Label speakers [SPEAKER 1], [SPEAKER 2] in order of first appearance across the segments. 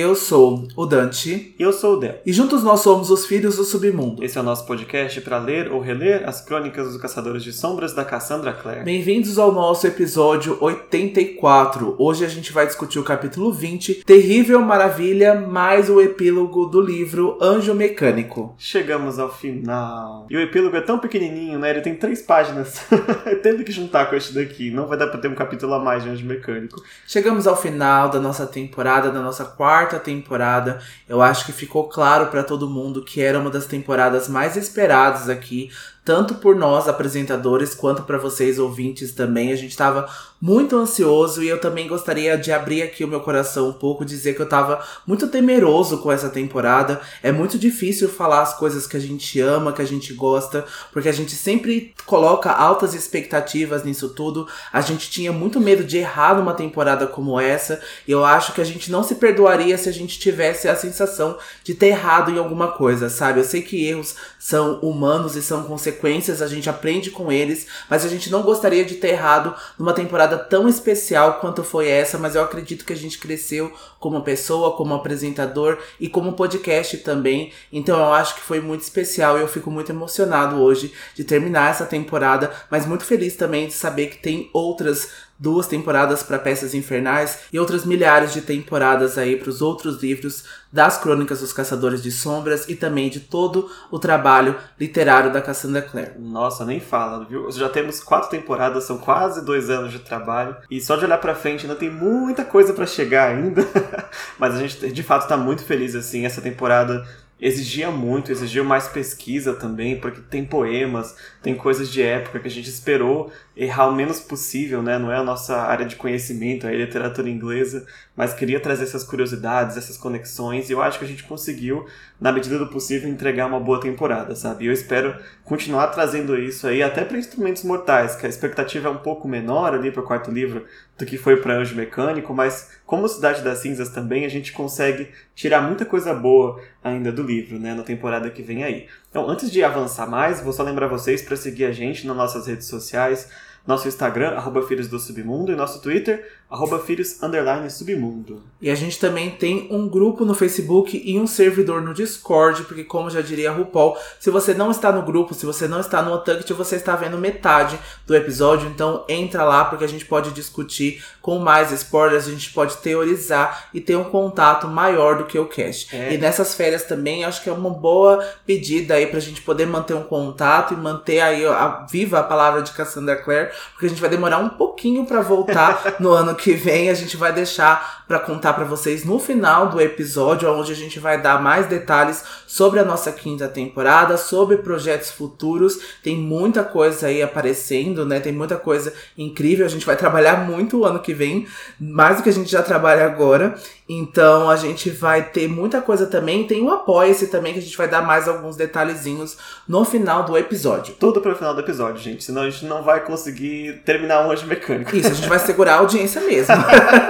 [SPEAKER 1] Eu sou o Dante.
[SPEAKER 2] E eu sou o Del.
[SPEAKER 1] E juntos nós somos os Filhos do Submundo.
[SPEAKER 2] Esse é o nosso podcast para ler ou reler as crônicas dos Caçadores de Sombras da Cassandra Clare.
[SPEAKER 1] Bem-vindos ao nosso episódio 84. Hoje a gente vai discutir o capítulo 20, Terrível Maravilha, mais o epílogo do livro Anjo Mecânico.
[SPEAKER 2] Chegamos ao final. E o epílogo é tão pequenininho, né? Ele tem três páginas. Tendo que juntar com este daqui. Não vai dar para ter um capítulo a mais de Anjo Mecânico.
[SPEAKER 1] Chegamos ao final da nossa temporada, da nossa quarta temporada. Eu acho que ficou claro para todo mundo que era uma das temporadas mais esperadas aqui, tanto por nós apresentadores quanto para vocês ouvintes também. A gente estava muito ansioso e eu também gostaria de abrir aqui o meu coração um pouco, dizer que eu tava muito temeroso com essa temporada. É muito difícil falar as coisas que a gente ama, que a gente gosta, porque a gente sempre coloca altas expectativas nisso tudo. A gente tinha muito medo de errar numa temporada como essa, e eu acho que a gente não se perdoaria se a gente tivesse a sensação de ter errado em alguma coisa, sabe? Eu sei que erros são humanos e são consequências, a gente aprende com eles, mas a gente não gostaria de ter errado numa temporada tão especial quanto foi essa, mas eu acredito que a gente cresceu como pessoa, como apresentador e como podcast também. Então eu acho que foi muito especial e eu fico muito emocionado hoje de terminar essa temporada, mas muito feliz também de saber que tem outras duas temporadas para Peças Infernais e outras milhares de temporadas aí para os outros livros das Crônicas dos Caçadores de Sombras e também de todo o trabalho literário da Cassandra Clare.
[SPEAKER 2] Nossa, nem fala, viu? Já temos quatro temporadas, são quase dois anos de trabalho e só de olhar para frente ainda tem muita coisa para chegar ainda. Mas a gente de fato está muito feliz assim. Essa temporada exigia muito, exigiu mais pesquisa também, porque tem poemas, tem coisas de época que a gente esperou errar o menos possível, né? Não é a nossa área de conhecimento, é a literatura inglesa, mas queria trazer essas curiosidades, essas conexões, e eu acho que a gente conseguiu, na medida do possível, entregar uma boa temporada, sabe? E eu espero continuar trazendo isso aí até para Instrumentos Mortais, que a expectativa é um pouco menor ali para o quarto livro do que foi para Anjo Mecânico, mas como Cidade das Cinzas também, a gente consegue tirar muita coisa boa ainda do livro, né, na temporada que vem aí. Então, antes de avançar mais, vou só lembrar vocês para seguir a gente nas nossas redes sociais, nosso Instagram, arroba Filhos do Submundo, e nosso Twitter, arroba filhos underline submundo.
[SPEAKER 1] E a gente também tem um grupo no Facebook e um servidor no Discord, porque como já diria a RuPaul, se você não está no grupo, se você não está no Otankt, você está vendo metade do episódio, então entra lá porque a gente pode discutir com mais spoilers, a gente pode teorizar e ter um contato maior do que o cast. É. E nessas férias também, acho que é uma boa pedida aí pra gente poder manter um contato e manter aí a, viva a palavra de Cassandra Clare, porque a gente vai demorar um pouquinho para voltar no ano que vem a gente vai deixar para contar para vocês no final do episódio, onde a gente vai dar mais detalhes sobre a nossa quinta temporada, sobre projetos futuros. Tem muita coisa aí aparecendo, né? Tem muita coisa incrível. A gente vai trabalhar muito o ano que vem, mais do que a gente já trabalha agora. Então a gente vai ter muita coisa também. Tem o Apoia-se também, que a gente vai dar mais alguns detalhezinhos no final do episódio.
[SPEAKER 2] Tudo para o final do episódio, gente. Senão a gente não vai conseguir terminar um anjo mecânico.
[SPEAKER 1] Isso, a gente vai segurar a audiência mesmo.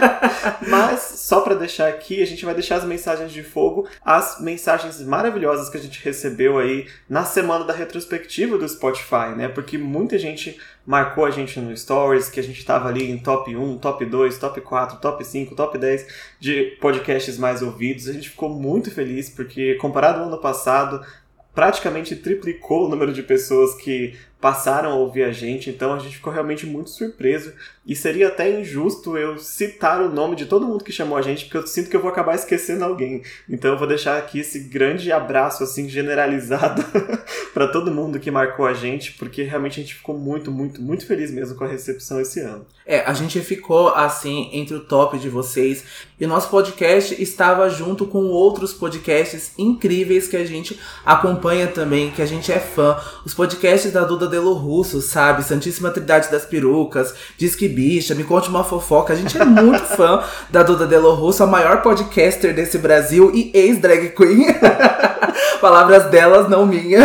[SPEAKER 2] Mas, só para deixar aqui, a gente vai deixar as mensagens de fogo, as mensagens maravilhosas que a gente recebeu aí na semana da retrospectiva do Spotify, né? Porque muita gente marcou a gente no Stories, que a gente estava ali em top 1, top 2, top 4, top 5, top 10 de podcasts mais ouvidos. A gente ficou muito feliz porque, comparado ao ano passado, praticamente triplicou o número de pessoas que passaram a ouvir a gente, então a gente ficou realmente muito surpreso e seria até injusto eu citar o nome de todo mundo que chamou a gente, porque eu sinto que eu vou acabar esquecendo alguém. Então eu vou deixar aqui esse grande abraço assim generalizado para todo mundo que marcou a gente, porque realmente a gente ficou muito, muito, muito feliz mesmo com a recepção esse ano.
[SPEAKER 1] É, a gente ficou assim entre o top de vocês e o nosso podcast estava junto com outros podcasts incríveis que a gente acompanha também, que a gente é fã. Os podcasts da Duda Delo Russo, sabe? Santíssima Trindade das Perucas, Diz que bicha, me conte uma fofoca. A gente é muito fã da Duda Delo Russo, a maior podcaster desse Brasil e ex-drag queen. Palavras delas, não minha.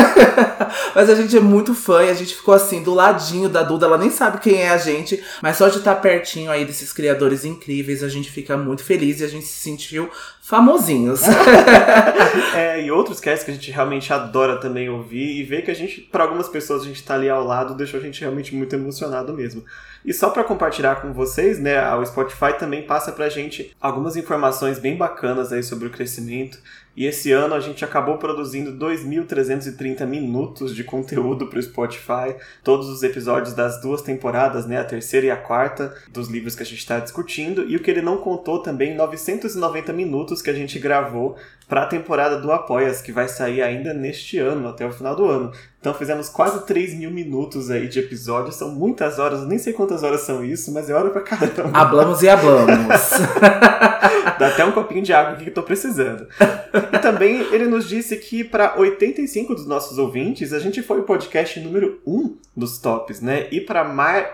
[SPEAKER 1] mas a gente é muito fã e a gente ficou assim, do ladinho da Duda. Ela nem sabe quem é a gente, mas só de estar pertinho aí desses criadores incríveis, a gente fica muito feliz e a gente se sentiu famosinhos.
[SPEAKER 2] é, e outros casts que a gente realmente adora também ouvir e ver que a gente, para algumas pessoas, a gente tá ali ao lado, deixou a gente realmente muito emocionado mesmo. E só para compartilhar com vocês, né, o Spotify também passa pra gente algumas informações bem bacanas aí sobre o crescimento. E esse ano a gente acabou produzindo 2.330 minutos de conteúdo para o Spotify, todos os episódios das duas temporadas, né, a terceira e a quarta, dos livros que a gente está discutindo. E o que ele não contou também, 990 minutos que a gente gravou para a temporada do Apoias, que vai sair ainda neste ano, até o final do ano. Então fizemos quase 3 mil minutos aí de episódios, são muitas horas, nem sei quantas horas são isso, mas é hora pra caramba.
[SPEAKER 1] Hablamos e hablamos.
[SPEAKER 2] Dá até um copinho de água aqui que eu tô precisando. E também ele nos disse que para 85 dos nossos ouvintes, a gente foi o podcast número 1 dos tops, né? E para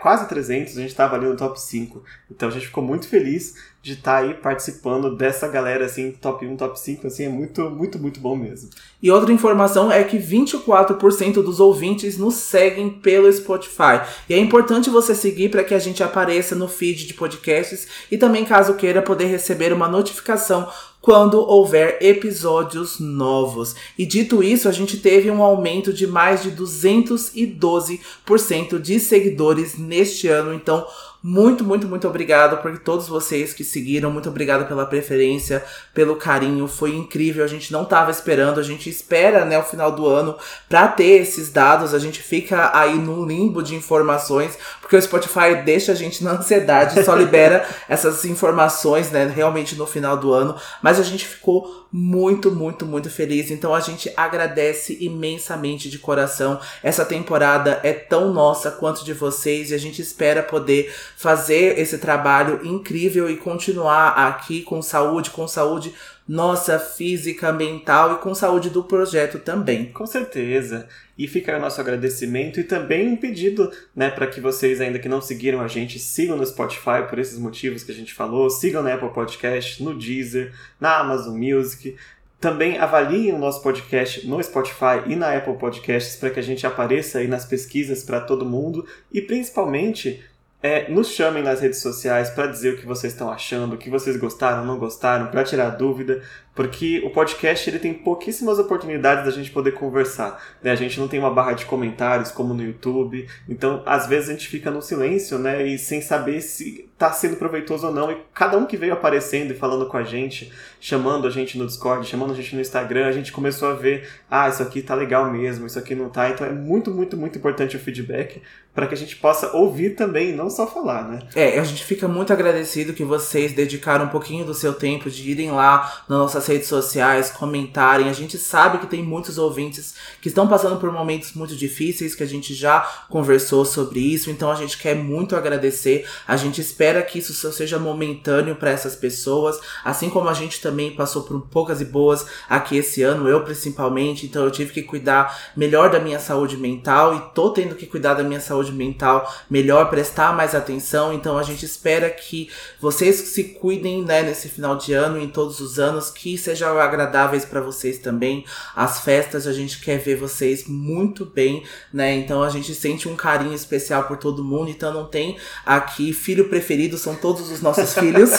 [SPEAKER 2] quase 300, a gente tava ali no top 5. Então a gente ficou muito feliz de estar tá aí participando dessa galera, assim, top 1, top 5, assim, é muito, muito, muito bom mesmo.
[SPEAKER 1] E outra informação é que 24% dos ouvintes nos seguem pelo Spotify. E é importante você seguir para que a gente apareça no feed de podcasts e também, caso queira, poder receber uma notificação quando houver episódios novos. E dito isso, a gente teve um aumento de mais de 212% de seguidores neste ano. Então, muito, muito, muito obrigado por todos vocês que seguiram. Muito obrigado pela preferência, pelo carinho. Foi incrível. A gente não estava esperando. A gente espera, né, o final do ano para ter esses dados. A gente fica aí no limbo de informações, porque o Spotify deixa a gente na ansiedade, só libera essas informações, né, realmente no final do ano. Mas a gente ficou muito, muito, muito feliz. Então a gente agradece imensamente de coração. Essa temporada é tão nossa quanto de vocês e a gente espera poder fazer esse trabalho incrível e continuar aqui com saúde, com saúde nossa física, mental e com saúde do projeto também.
[SPEAKER 2] Com certeza. E fica o nosso agradecimento e também um pedido, né, para que vocês ainda que não seguiram a gente, sigam no Spotify por esses motivos que a gente falou, sigam na Apple Podcast, no Deezer, na Amazon Music. Também avaliem o nosso podcast no Spotify e na Apple Podcasts para que a gente apareça aí nas pesquisas para todo mundo e principalmente é, nos chamem nas redes sociais para dizer o que vocês estão achando, o que vocês gostaram, não gostaram, para tirar dúvida porque o podcast ele tem pouquíssimas oportunidades da gente poder conversar. Né? A gente não tem uma barra de comentários como no YouTube, então às vezes a gente fica no silêncio, né, e sem saber se está sendo proveitoso ou não. E cada um que veio aparecendo e falando com a gente, chamando a gente no Discord, chamando a gente no Instagram, a gente começou a ver, ah, isso aqui tá legal mesmo, isso aqui não tá. Então é muito, muito, muito importante o feedback para que a gente possa ouvir também, não só falar, né?
[SPEAKER 1] É, a gente fica muito agradecido que vocês dedicaram um pouquinho do seu tempo de irem lá na nossa nossas redes sociais, comentarem. A gente sabe que tem muitos ouvintes que estão passando por momentos muito difíceis, que a gente já conversou sobre isso, então a gente quer muito agradecer. A gente espera que isso só seja momentâneo para essas pessoas, assim como a gente também passou por poucas e boas aqui esse ano, eu principalmente, então eu tive que cuidar melhor da minha saúde mental e tô tendo que cuidar da minha saúde mental melhor, prestar mais atenção. Então a gente espera que vocês se cuidem, né, nesse final de ano e em todos os anos, que que sejam agradáveis para vocês também. As festas a gente quer ver vocês muito bem, né? Então a gente sente um carinho especial por todo mundo. Então não tem aqui filho preferido, são todos os nossos filhos.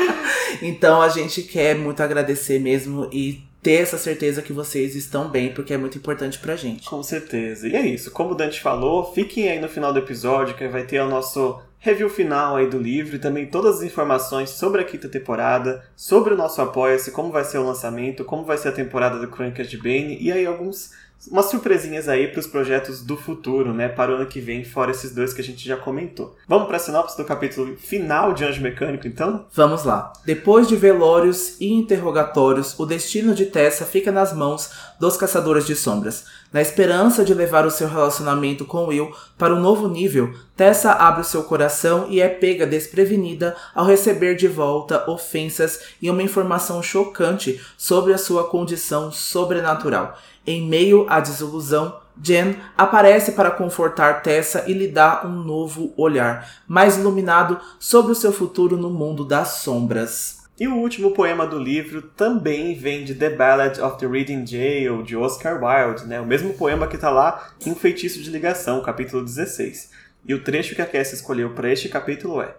[SPEAKER 1] então a gente quer muito agradecer mesmo e ter essa certeza que vocês estão bem, porque é muito importante pra gente.
[SPEAKER 2] Com certeza. E é isso. Como o Dante falou, fiquem aí no final do episódio que vai ter o nosso review final aí do livro e também todas as informações sobre a quinta temporada, sobre o nosso Apoia-se, como vai ser o lançamento, como vai ser a temporada do Crônicas de Bane e aí alguns umas surpresinhas aí para os projetos do futuro, né, para o ano que vem, fora esses dois que a gente já comentou. Vamos para a sinopse do capítulo final de Anjo Mecânico, então?
[SPEAKER 1] Vamos lá. Depois de velórios e interrogatórios, o destino de Tessa fica nas mãos dos Caçadores de Sombras. Na esperança de levar o seu relacionamento com Will para um novo nível, Tessa abre o seu coração e é pega desprevenida ao receber de volta ofensas e uma informação chocante sobre a sua condição sobrenatural. Em meio à desilusão, Jen aparece para confortar Tessa e lhe dá um novo olhar, mais iluminado sobre o seu futuro no mundo das sombras.
[SPEAKER 2] E o último poema do livro também vem de The Ballad of the Reading Jail, de Oscar Wilde, né? o mesmo poema que está lá em Feitiço de Ligação, capítulo 16. E o trecho que a Cassie escolheu para este capítulo é: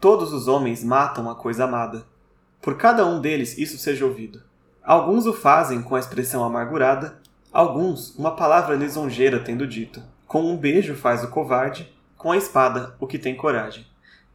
[SPEAKER 2] Todos os homens matam a coisa amada. Por cada um deles isso seja ouvido. Alguns o fazem com a expressão amargurada, alguns uma palavra lisonjeira tendo dito. Com um beijo faz o covarde, com a espada o que tem coragem.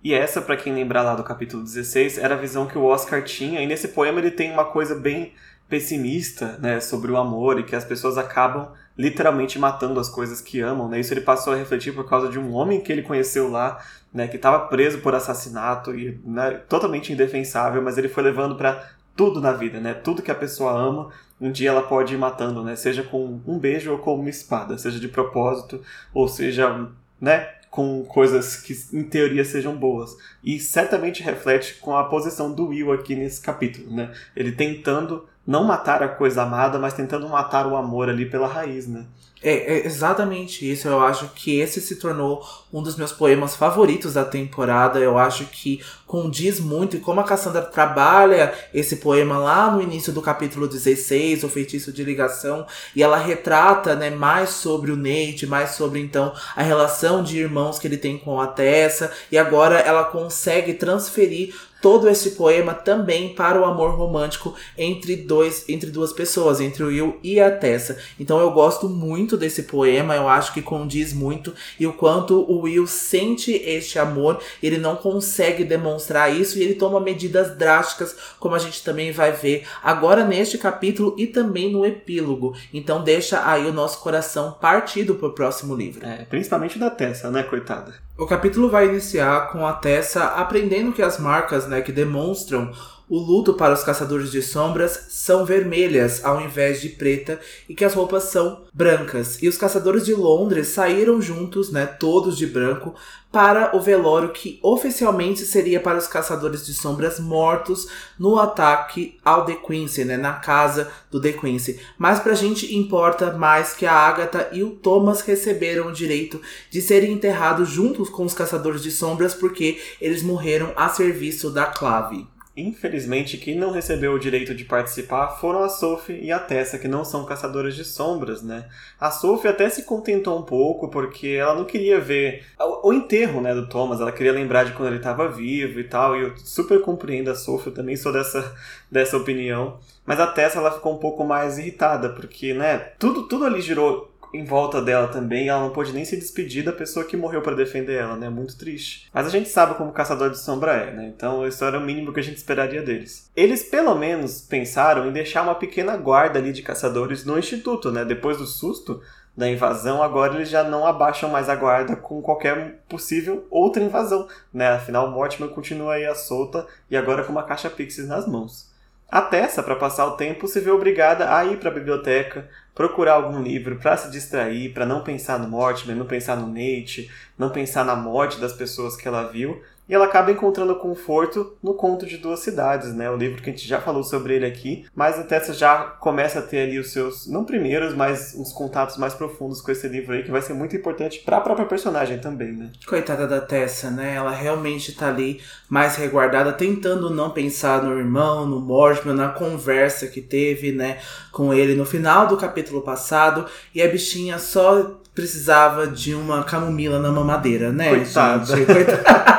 [SPEAKER 2] E essa, para quem lembrar lá do capítulo 16, era a visão que o Oscar tinha, e nesse poema ele tem uma coisa bem pessimista, né, sobre o amor e que as pessoas acabam literalmente matando as coisas que amam, né? Isso ele passou a refletir por causa de um homem que ele conheceu lá, né, que estava preso por assassinato e né, totalmente indefensável, mas ele foi levando para tudo na vida, né? Tudo que a pessoa ama, um dia ela pode ir matando, né? Seja com um beijo ou com uma espada, seja de propósito ou seja, né, com coisas que em teoria sejam boas. E certamente reflete com a posição do Will aqui nesse capítulo, né? Ele tentando não matar a coisa amada, mas tentando matar o amor ali pela raiz, né?
[SPEAKER 1] É, é, exatamente isso. Eu acho que esse se tornou um dos meus poemas favoritos da temporada. Eu acho que condiz muito e como a Cassandra trabalha esse poema lá no início do capítulo 16, o feitiço de ligação, e ela retrata, né, mais sobre o Nate, mais sobre então a relação de irmãos que ele tem com a Tessa, e agora ela consegue transferir todo esse poema também para o amor romântico entre dois entre duas pessoas, entre o Will e a Tessa. Então eu gosto muito desse poema, eu acho que condiz muito e o quanto o Will sente este amor, ele não consegue demonstrar isso e ele toma medidas drásticas, como a gente também vai ver agora neste capítulo e também no epílogo. Então deixa aí o nosso coração partido pro próximo livro.
[SPEAKER 2] É, principalmente da Tessa, né, coitada.
[SPEAKER 1] O capítulo vai iniciar com a Tessa aprendendo que as marcas né, que demonstram o luto para os caçadores de sombras são vermelhas ao invés de preta e que as roupas são brancas. E os caçadores de Londres saíram juntos, né, todos de branco, para o velório que oficialmente seria para os caçadores de sombras mortos no ataque ao The Quincy, né, na casa do The Quincy. Mas pra gente importa mais que a Agatha e o Thomas receberam o direito de serem enterrados juntos com os caçadores de sombras porque eles morreram a serviço da Clave.
[SPEAKER 2] Infelizmente, quem não recebeu o direito de participar foram a Sophie e a Tessa, que não são caçadoras de sombras, né? A Sophie até se contentou um pouco, porque ela não queria ver o, enterro, né, do Thomas, ela queria lembrar de quando ele estava vivo e tal, e eu super compreendo a Sophie, eu também sou dessa, dessa opinião. Mas a Tessa, ela ficou um pouco mais irritada, porque, né, tudo, tudo ali girou em volta dela também, ela não pôde nem se despedir da pessoa que morreu para defender ela, né? Muito triste. Mas a gente sabe como o Caçador de Sombra é, né? Então isso era o mínimo que a gente esperaria deles. Eles pelo menos pensaram em deixar uma pequena guarda ali de caçadores no instituto, né? Depois do susto da invasão, agora eles já não abaixam mais a guarda com qualquer possível outra invasão, né? Afinal, Mortimer continua aí à solta e agora com uma caixa Pixies nas mãos. A Tessa, para passar o tempo, se vê obrigada a ir para a biblioteca, procurar algum livro para se distrair, para não pensar no Mortimer, não pensar no Nate, não pensar na morte das pessoas que ela viu e ela acaba encontrando conforto no Conto de Duas Cidades, né? O livro que a gente já falou sobre ele aqui, mas a Tessa já começa a ter ali os seus, não primeiros, mas uns contatos mais profundos com esse livro aí, que vai ser muito importante para a própria personagem também, né?
[SPEAKER 1] Coitada da Tessa, né? Ela realmente tá ali mais reguardada, tentando não pensar no irmão, no Mortimer, na conversa que teve, né, com ele no final do capítulo passado, e a bichinha só precisava de uma camomila na mamadeira, né,
[SPEAKER 2] Coitada.
[SPEAKER 1] gente? Coitada.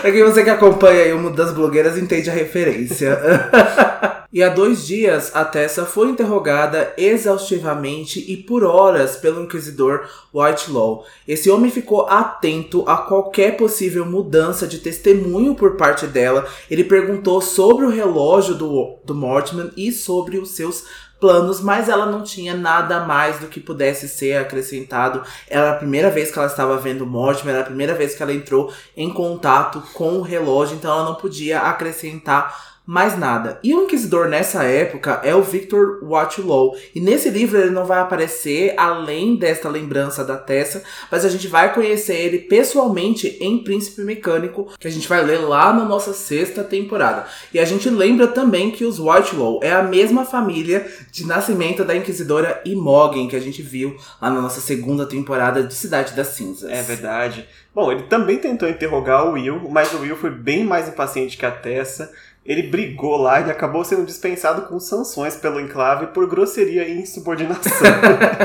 [SPEAKER 1] pra quem você que acompanha aí uma das blogueiras entende a referência. e há dois dias, a Tessa foi interrogada exaustivamente e por horas pelo inquisidor Whitelaw. Esse homem ficou atento a qualquer possível mudança de testemunho por parte dela. Ele perguntou sobre o relógio do, do Mortimer e sobre os seus planos, mas ela não tinha nada mais do que pudesse ser acrescentado. Era a primeira vez que ela estava vendo Mortimer, era a primeira vez que ela entrou em contato com o relógio, então ela não podia acrescentar mais nada. E o Inquisidor nessa época é o Victor Watchlow. E nesse livro ele não vai aparecer além desta lembrança da Tessa, mas a gente vai conhecer ele pessoalmente em Príncipe Mecânico, que a gente vai ler lá na nossa sexta temporada. E a gente lembra também que os Watchlow é a mesma família de nascimento da Inquisidora Imogen, que a gente viu lá na nossa segunda temporada de Cidade das Cinzas.
[SPEAKER 2] É verdade. Bom, ele também tentou interrogar o Will, mas o Will foi bem mais impaciente que a Tessa ele brigou lá e acabou sendo dispensado com sanções pelo enclave por grosseria e insubordinação.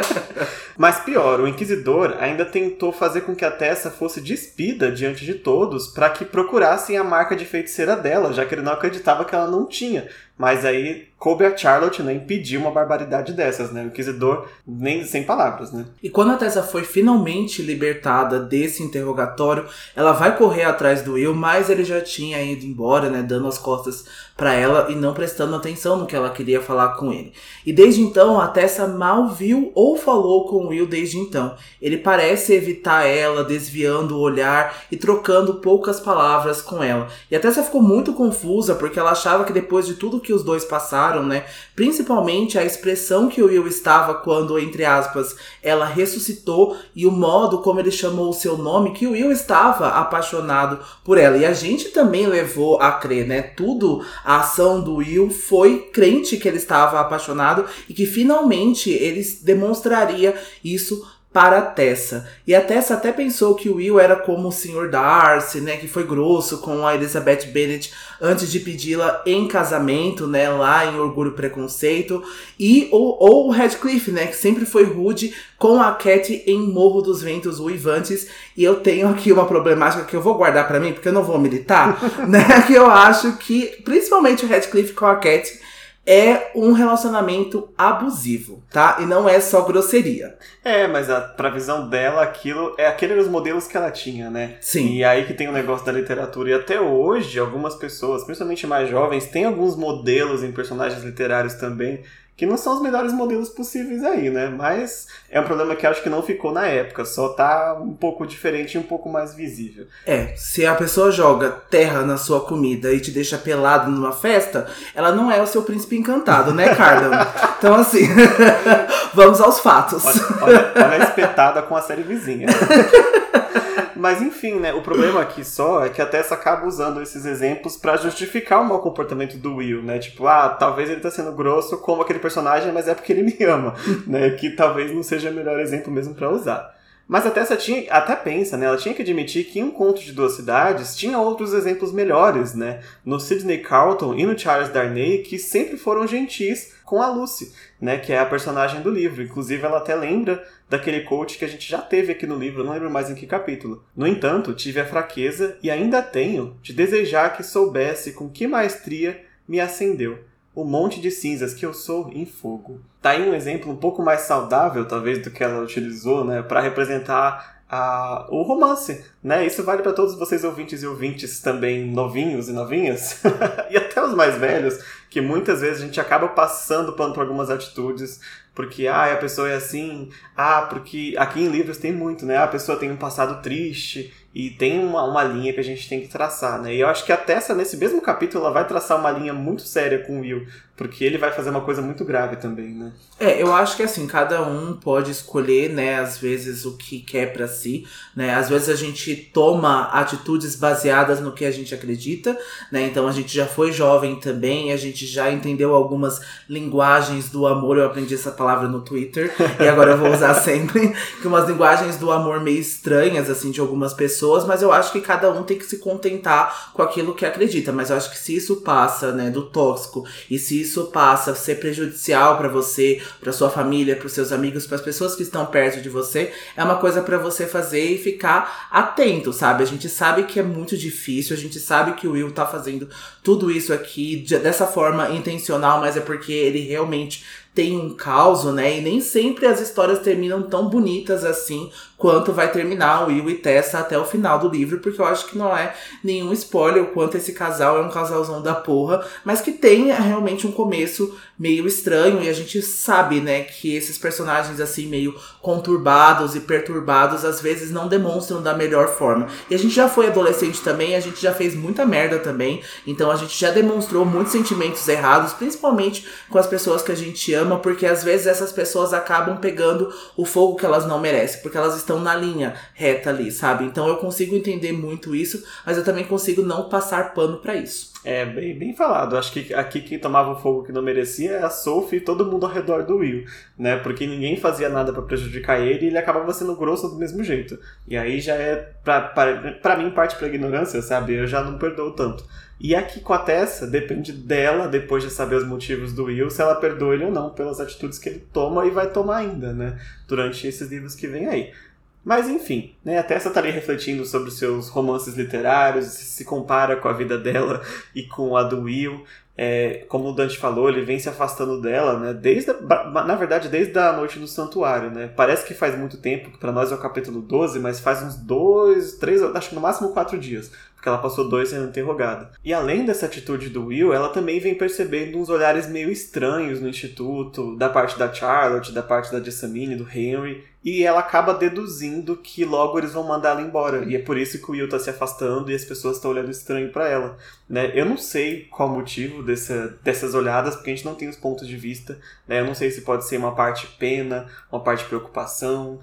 [SPEAKER 2] Mas pior, o inquisidor ainda tentou fazer com que a Tessa fosse despida diante de todos para que procurassem a marca de feiticeira dela, já que ele não acreditava que ela não tinha. Mas aí coube a Charlotte né, impedir uma barbaridade dessas, né? O Inquisidor nem sem palavras, né?
[SPEAKER 1] E quando a Tessa foi finalmente libertada desse interrogatório, ela vai correr atrás do Will, mas ele já tinha ido embora, né? Dando as costas para ela e não prestando atenção no que ela queria falar com ele. E desde então, a Tessa mal viu ou falou com o Will desde então. Ele parece evitar ela, desviando o olhar e trocando poucas palavras com ela. E a Tessa ficou muito confusa porque ela achava que depois de tudo que que os dois passaram, né? Principalmente a expressão que o Will estava quando, entre aspas, ela ressuscitou e o modo como ele chamou o seu nome, que o Will estava apaixonado por ela. E a gente também levou a crer, né? Tudo, a ação do Will foi crente que ele estava apaixonado e que finalmente ele demonstraria isso para Tessa. E a Tessa até pensou que o Will era como o Sr. Darcy, né, que foi grosso com a Elizabeth Bennet antes de pedi-la em casamento, né, lá em Orgulho e Preconceito, e ou, ou o Radcliffe, né, que sempre foi rude com a Cat em Morro dos Ventos Uivantes, e eu tenho aqui uma problemática que eu vou guardar para mim, porque eu não vou militar, né, que eu acho que principalmente o Radcliffe com a Cat é um relacionamento abusivo, tá? E não é só grosseria.
[SPEAKER 2] É, mas a, pra visão dela, aquilo é aqueles modelos que ela tinha, né?
[SPEAKER 1] Sim.
[SPEAKER 2] E aí que tem o negócio da literatura. E até hoje, algumas pessoas, principalmente mais jovens, têm alguns modelos em personagens literários também que não são os melhores modelos possíveis aí, né? Mas é um problema que acho que não ficou na época, só tá um pouco diferente e um pouco mais visível.
[SPEAKER 1] É, se a pessoa joga terra na sua comida e te deixa pelado numa festa, ela não é o seu príncipe encantado, né, Carla? então, assim, vamos aos fatos.
[SPEAKER 2] Olha, olha, olha a espetada com a série vizinha. Mas enfim, né? O problema aqui só é que a Tessa acaba usando esses exemplos para justificar o mau comportamento do Will, né? Tipo, ah, talvez ele tá sendo grosso como aquele personagem, mas é porque ele me ama, né? Que talvez não seja o melhor exemplo mesmo para usar. Mas a Tessa tinha, até pensa, né? Ela tinha que admitir que em Um Conto de Duas Cidades tinha outros exemplos melhores, né? No Sidney Carlton e no Charles Darnay, que sempre foram gentis com a Lucy, né? Que é a personagem do livro. Inclusive, ela até lembra daquele coach que a gente já teve aqui no livro, não lembro mais em que capítulo. No entanto, tive a fraqueza, e ainda tenho, de desejar que soubesse com que maestria me acendeu o monte de cinzas que eu sou em fogo. Tá aí um exemplo um pouco mais saudável, talvez, do que ela utilizou, né, para representar a, o romance, né? Isso vale para todos vocês ouvintes e ouvintes também novinhos e novinhas, e até os mais velhos, que muitas vezes a gente acaba passando pano por algumas atitudes, porque ah, a pessoa é assim, ah, porque aqui em livros tem muito, né? A pessoa tem um passado triste e tem uma, uma linha que a gente tem que traçar, né? E eu acho que a Tessa, nesse mesmo capítulo, ela vai traçar uma linha muito séria com o Will, porque ele vai fazer uma coisa muito grave também, né?
[SPEAKER 1] É, eu acho que assim, cada um pode escolher, né, às vezes o que quer para si, né? Às vezes a gente toma atitudes baseadas no que a gente acredita, né? Então a gente já foi jovem também, a gente já entendeu algumas linguagens do amor, eu aprendi essa palavra no Twitter, e agora eu vou usar sempre, que umas linguagens do amor meio estranhas, assim, de algumas pessoas mas eu acho que cada um tem que se contentar com aquilo que acredita. Mas eu acho que se isso passa, né, do tóxico, e se isso passa a ser prejudicial para você, para sua família, para seus amigos, para as pessoas que estão perto de você, é uma coisa para você fazer e ficar atento, sabe? A gente sabe que é muito difícil, a gente sabe que o Will tá fazendo tudo isso aqui dessa forma intencional, mas é porque ele realmente tem um caos, né? E nem sempre as histórias terminam tão bonitas assim quanto vai terminar o Will e Tessa até o final do livro, porque eu acho que não é nenhum spoiler o quanto esse casal é um casalzão da porra, mas que tem realmente um começo meio estranho e a gente sabe, né, que esses personagens assim meio conturbados e perturbados às vezes não demonstram da melhor forma. E a gente já foi adolescente também, a gente já fez muita merda também, então a gente já demonstrou muitos sentimentos errados, principalmente com as pessoas que a gente ama, porque às vezes essas pessoas acabam pegando o fogo que elas não merecem, porque elas estão estão na linha reta ali, sabe? Então eu consigo entender muito isso, mas eu também consigo não passar pano para isso.
[SPEAKER 2] É, bem, bem falado. Acho que aqui quem tomava o fogo que não merecia é a Sophie e todo mundo ao redor do Will, né? Porque ninguém fazia nada para prejudicar ele e ele acabava sendo grosso do mesmo jeito. E aí já é, pra, pra mim, parte pra ignorância, sabe? Eu já não perdoo tanto. E aqui com a Tessa, depende dela, depois de saber os motivos do Will, se ela perdoa ele ou não pelas atitudes que ele toma e vai tomar ainda, né? Durante esses livros que vem aí. Mas enfim, né, a Tessa tá refletindo sobre os seus romances literários, se compara com a vida dela e com a do Will. É, como o Dante falou, ele vem se afastando dela, né? Desde na verdade, desde a noite no santuário, né? Parece que faz muito tempo, para nós é o capítulo 12, mas faz uns dois, três, acho que no máximo quatro dias porque ela passou dois sendo interrogada. E além dessa atitude do Will, ela também vem percebendo uns olhares meio estranhos no instituto, da parte da Charlotte, da parte da Jessamine, do Henry, e ela acaba deduzindo que logo eles vão mandar ela embora. E é por isso que o Will tá se afastando e as pessoas estão olhando estranho para ela. Né? Eu não sei qual o motivo dessa, dessas olhadas, porque a gente não tem os pontos de vista. Né? Eu não sei se pode ser uma parte pena, uma parte preocupação.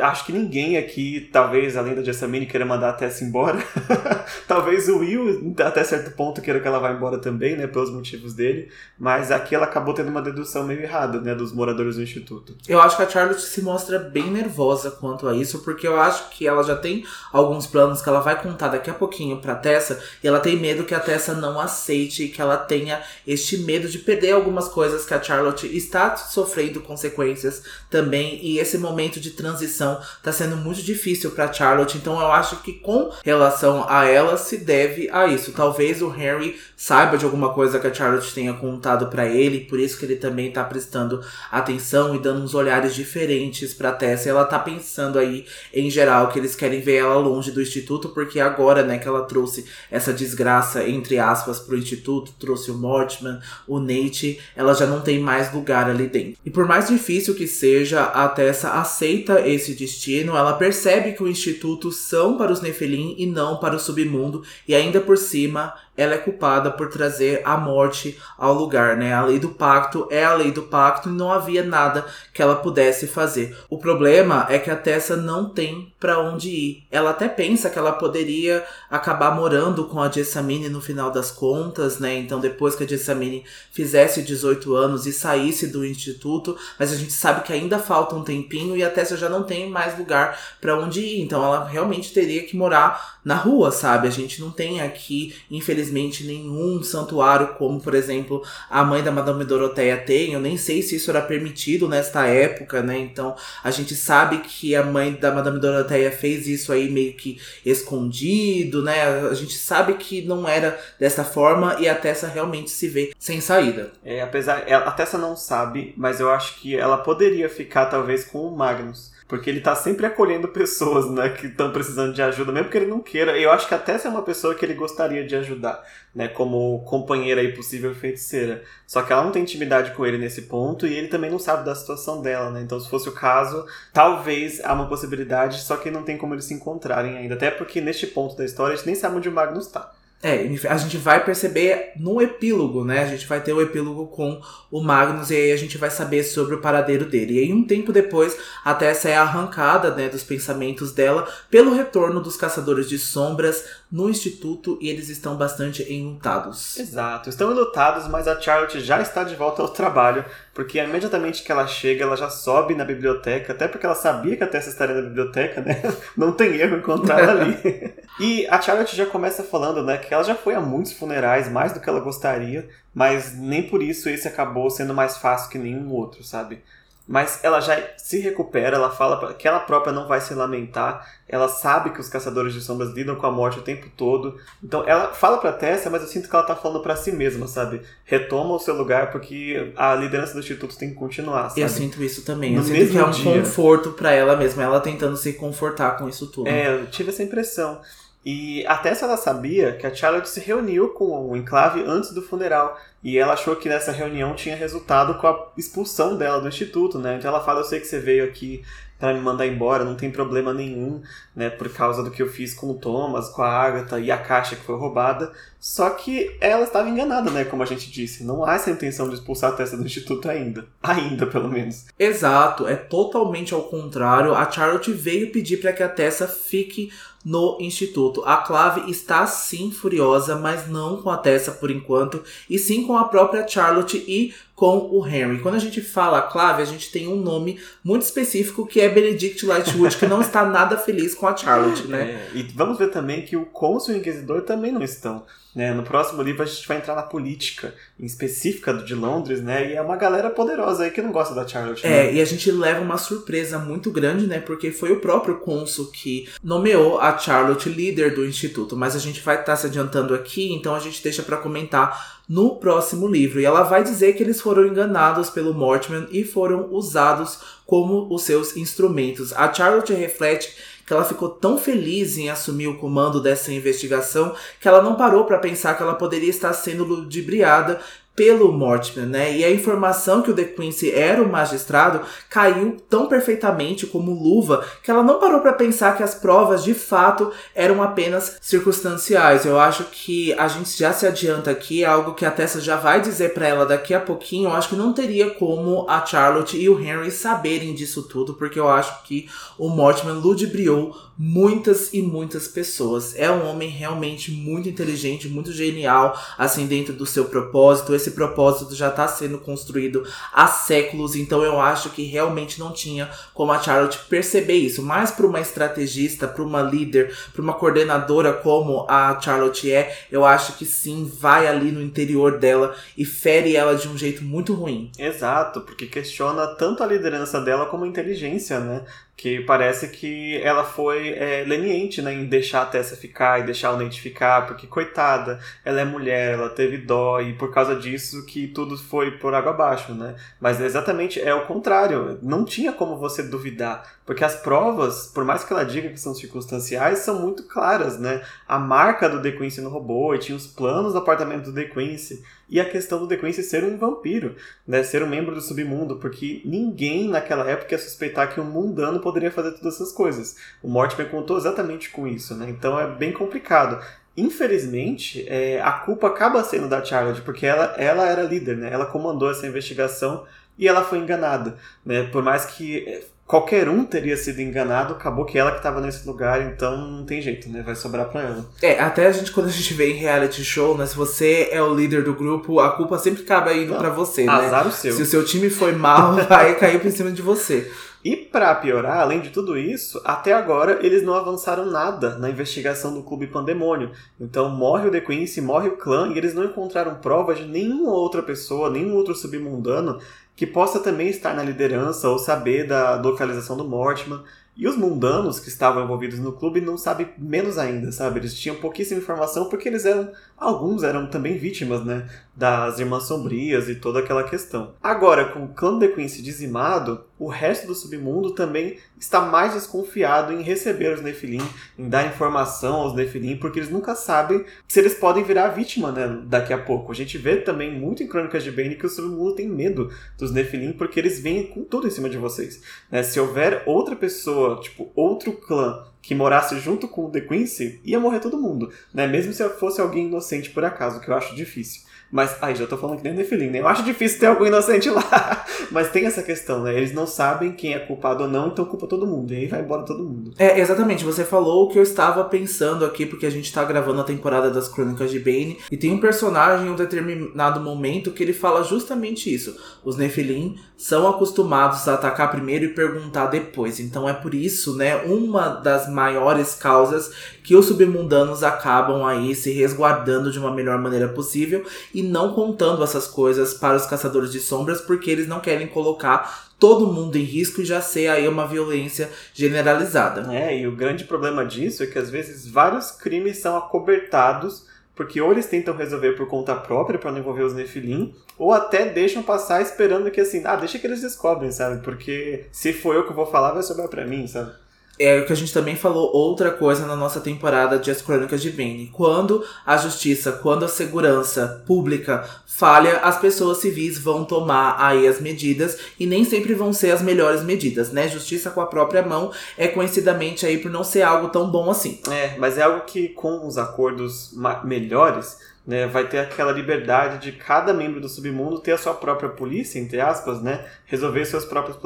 [SPEAKER 2] Acho que ninguém aqui, talvez além da Jessamine, queira mandar a Tessa embora. talvez o Will, até certo ponto, queira que ela vá embora também, né? Pelos motivos dele. Mas aqui ela acabou tendo uma dedução meio errada, né? Dos moradores do instituto.
[SPEAKER 1] Eu acho que a Charlotte se mostra bem nervosa quanto a isso, porque eu acho que ela já tem alguns planos que ela vai contar daqui a pouquinho pra Tessa, e ela tem medo que a Tessa não aceite e que ela tenha este medo de perder algumas coisas que a Charlotte está sofrendo consequências também, e esse momento de transição tá sendo muito difícil para Charlotte, então eu acho que com relação a ela se deve a isso. Talvez o Harry saiba de alguma coisa que a Charlotte tenha contado para ele, por isso que ele também tá prestando atenção e dando uns olhares diferentes para Tessa. E ela tá pensando aí em geral que eles querem ver ela longe do instituto, porque agora, né, que ela trouxe essa desgraça entre aspas pro instituto, trouxe o Mortman, o Nate, ela já não tem mais lugar ali dentro. E por mais difícil que seja, a Tessa aceita esse destino, ela percebe que o instituto são para os Nephilim e não para o submundo, e ainda por cima ela é culpada por trazer a morte ao lugar, né? A lei do pacto é a lei do pacto e não havia nada que ela pudesse fazer. O problema é que a Tessa não tem para onde ir. Ela até pensa que ela poderia acabar morando com a Jessamine no final das contas, né? Então depois que a Jessamine fizesse 18 anos e saísse do instituto, mas a gente sabe que ainda falta um tempinho e a Tessa já não tem mais lugar para onde ir. Então ela realmente teria que morar na rua, sabe? A gente não tem aqui, infelizmente infelizmente, nenhum santuário, como por exemplo a mãe da Madame Doroteia tem. Eu nem sei se isso era permitido nesta época, né? Então a gente sabe que a mãe da Madame Doroteia fez isso aí meio que escondido, né? A gente sabe que não era dessa forma e a Tessa realmente se vê sem saída.
[SPEAKER 2] É, apesar. A Tessa não sabe, mas eu acho que ela poderia ficar talvez com o Magnus. Porque ele tá sempre acolhendo pessoas, né, que estão precisando de ajuda, mesmo que ele não queira. Eu acho que até se é uma pessoa que ele gostaria de ajudar, né, como companheira e possível feiticeira. Só que ela não tem intimidade com ele nesse ponto e ele também não sabe da situação dela, né? Então, se fosse o caso, talvez há uma possibilidade, só que não tem como eles se encontrarem ainda. Até porque neste ponto da história a gente nem sabe onde o Magnus tá.
[SPEAKER 1] É, a gente vai perceber no epílogo, né? A gente vai ter o epílogo com o Magnus e aí a gente vai saber sobre o paradeiro dele. E aí, um tempo depois, a Tessa é arrancada né, dos pensamentos dela pelo retorno dos Caçadores de Sombras no Instituto e eles estão bastante enlutados.
[SPEAKER 2] Exato, estão enlutados, mas a Charlotte já está de volta ao trabalho, porque imediatamente que ela chega, ela já sobe na biblioteca, até porque ela sabia que a Tessa estaria na biblioteca, né? Não tem erro encontrar ela ali. e a Charlotte já começa falando, né, que ela já foi a muitos funerais, mais do que ela gostaria, mas nem por isso esse acabou sendo mais fácil que nenhum outro, sabe? Mas ela já se recupera, ela fala que ela própria não vai se lamentar, ela sabe que os caçadores de sombras lidam com a morte o tempo todo. Então ela fala pra Tessa, mas eu sinto que ela tá falando para si mesma, sabe? Retoma o seu lugar porque a liderança do instituto tem que continuar, sabe?
[SPEAKER 1] Eu sinto isso também. No eu sinto que é um dia. conforto para ela mesma, ela tentando se confortar com isso tudo.
[SPEAKER 2] É, eu tive essa impressão. E até ela sabia que a Charlotte se reuniu com o Enclave antes do funeral. E ela achou que nessa reunião tinha resultado com a expulsão dela do instituto, né? Então ela fala: Eu sei que você veio aqui para me mandar embora, não tem problema nenhum, né? Por causa do que eu fiz com o Thomas, com a Agatha e a caixa que foi roubada. Só que ela estava enganada, né? Como a gente disse. Não há essa intenção de expulsar a Tessa do instituto ainda. Ainda, pelo menos.
[SPEAKER 1] Exato, é totalmente ao contrário. A Charlotte veio pedir para que a Tessa fique no Instituto. A Clave está sim furiosa, mas não com a Tessa por enquanto, e sim com a própria Charlotte e com o Henry. Quando a gente fala Clave, a gente tem um nome muito específico que é Benedict Lightwood, que não está nada feliz com a Charlotte, né?
[SPEAKER 2] É, e vamos ver também que o Cônsul e o Inquisidor também não estão. Né? No próximo livro a gente vai entrar na política em específica de Londres, né? E é uma galera poderosa aí que não gosta da Charlotte.
[SPEAKER 1] É, né? e a gente leva uma surpresa muito grande, né? Porque foi o próprio cônsul que nomeou a Charlotte líder do instituto. Mas a gente vai estar tá se adiantando aqui, então a gente deixa para comentar no próximo livro. E ela vai dizer que eles foram enganados pelo Mortimer e foram usados como os seus instrumentos. A Charlotte reflete que ela ficou tão feliz em assumir o comando dessa investigação que ela não parou para pensar que ela poderia estar sendo ludibriada pelo Mortimer, né? E a informação que o De Quincy era o magistrado caiu tão perfeitamente como luva que ela não parou para pensar que as provas de fato eram apenas circunstanciais. Eu acho que a gente já se adianta aqui, é algo que a Tessa já vai dizer para ela daqui a pouquinho. Eu acho que não teria como a Charlotte e o Henry saberem disso tudo, porque eu acho que o Mortimer ludibriou muitas e muitas pessoas. É um homem realmente muito inteligente, muito genial, assim, dentro do seu propósito. Esse propósito já está sendo construído há séculos, então eu acho que realmente não tinha como a Charlotte perceber isso. Mas para uma estrategista, para uma líder, para uma coordenadora como a Charlotte é, eu acho que sim, vai ali no interior dela e fere ela de um jeito muito ruim.
[SPEAKER 2] Exato, porque questiona tanto a liderança dela como a inteligência, né? Que parece que ela foi é, leniente né, em deixar a Tessa ficar e deixar o Nate ficar, porque coitada, ela é mulher, ela teve dó e por causa disso que tudo foi por água abaixo, né? Mas exatamente é o contrário, não tinha como você duvidar, porque as provas, por mais que ela diga que são circunstanciais, são muito claras, né? A marca do The Quincy no robô e tinha os planos do apartamento do The Quincy e a questão do The Quincy ser um vampiro, né? Ser um membro do submundo, porque ninguém naquela época ia suspeitar que um mundano poderia fazer todas essas coisas. O Mortimer contou exatamente com isso, né? Então é bem complicado. Infelizmente, é, a culpa acaba sendo da Charlotte, porque ela, ela era líder, né? Ela comandou essa investigação e ela foi enganada, né? Por mais que qualquer um teria sido enganado, acabou que ela que estava nesse lugar, então não tem jeito, né? Vai sobrar pra ela.
[SPEAKER 1] É, até a gente, quando a gente vê em reality show, né? Se você é o líder do grupo, a culpa sempre acaba indo para você, né?
[SPEAKER 2] Azar o seu.
[SPEAKER 1] Se o seu time foi mal, vai cair por cima de você.
[SPEAKER 2] E para piorar, além de tudo isso, até agora eles não avançaram nada na investigação do Clube Pandemônio. Então morre o The Quincy, morre o clã e eles não encontraram provas de nenhuma outra pessoa, nenhum outro submundano que possa também estar na liderança ou saber da localização do Mortimer. E os mundanos que estavam envolvidos no clube não sabem menos ainda, sabe? Eles tinham pouquíssima informação porque eles eram. Alguns eram também vítimas, né? Das Irmãs Sombrias e toda aquela questão. Agora, com o clã de Quincy dizimado, o resto do submundo também está mais desconfiado em receber os Nephilim, em dar informação aos Nephilim, porque eles nunca sabem se eles podem virar vítima né, daqui a pouco. A gente vê também muito em Crônicas de Bane que o submundo tem medo dos Nephilim porque eles vêm com tudo em cima de vocês. Né? Se houver outra pessoa, tipo, outro clã que morasse junto com o The Quincy, ia morrer todo mundo, né? Mesmo se fosse alguém inocente por acaso, que eu acho difícil. Mas, ai, já tô falando que nem Nefilim, né? Eu acho difícil ter algum inocente lá. Mas tem essa questão, né? Eles não sabem quem é culpado ou não, então culpa todo mundo. E aí vai embora todo mundo.
[SPEAKER 1] É, exatamente. Você falou o que eu estava pensando aqui, porque a gente tá gravando a temporada das Crônicas de Bane. E tem um personagem em um determinado momento que ele fala justamente isso. Os Nefilim são acostumados a atacar primeiro e perguntar depois. Então é por isso, né? Uma das maiores causas que os submundanos acabam aí se resguardando de uma melhor maneira possível e não contando essas coisas para os caçadores de sombras porque eles não querem colocar todo mundo em risco e já ser aí uma violência generalizada.
[SPEAKER 2] É, e o grande problema disso é que às vezes vários crimes são acobertados porque ou eles tentam resolver por conta própria para não envolver os Nefilim, ou até deixam passar esperando que assim, ah, deixa que eles descobrem, sabe? Porque se for eu que vou falar, vai sobrar para mim, sabe?
[SPEAKER 1] É o que a gente também falou outra coisa na nossa temporada de As Crônicas de Bane. Quando a justiça, quando a segurança pública falha, as pessoas civis vão tomar aí as medidas e nem sempre vão ser as melhores medidas, né? Justiça com a própria mão é conhecidamente aí por não ser algo tão bom assim.
[SPEAKER 2] É, mas é algo que com os acordos melhores né, vai ter aquela liberdade de cada membro do submundo ter a sua própria polícia, entre aspas, né, resolver seus próprios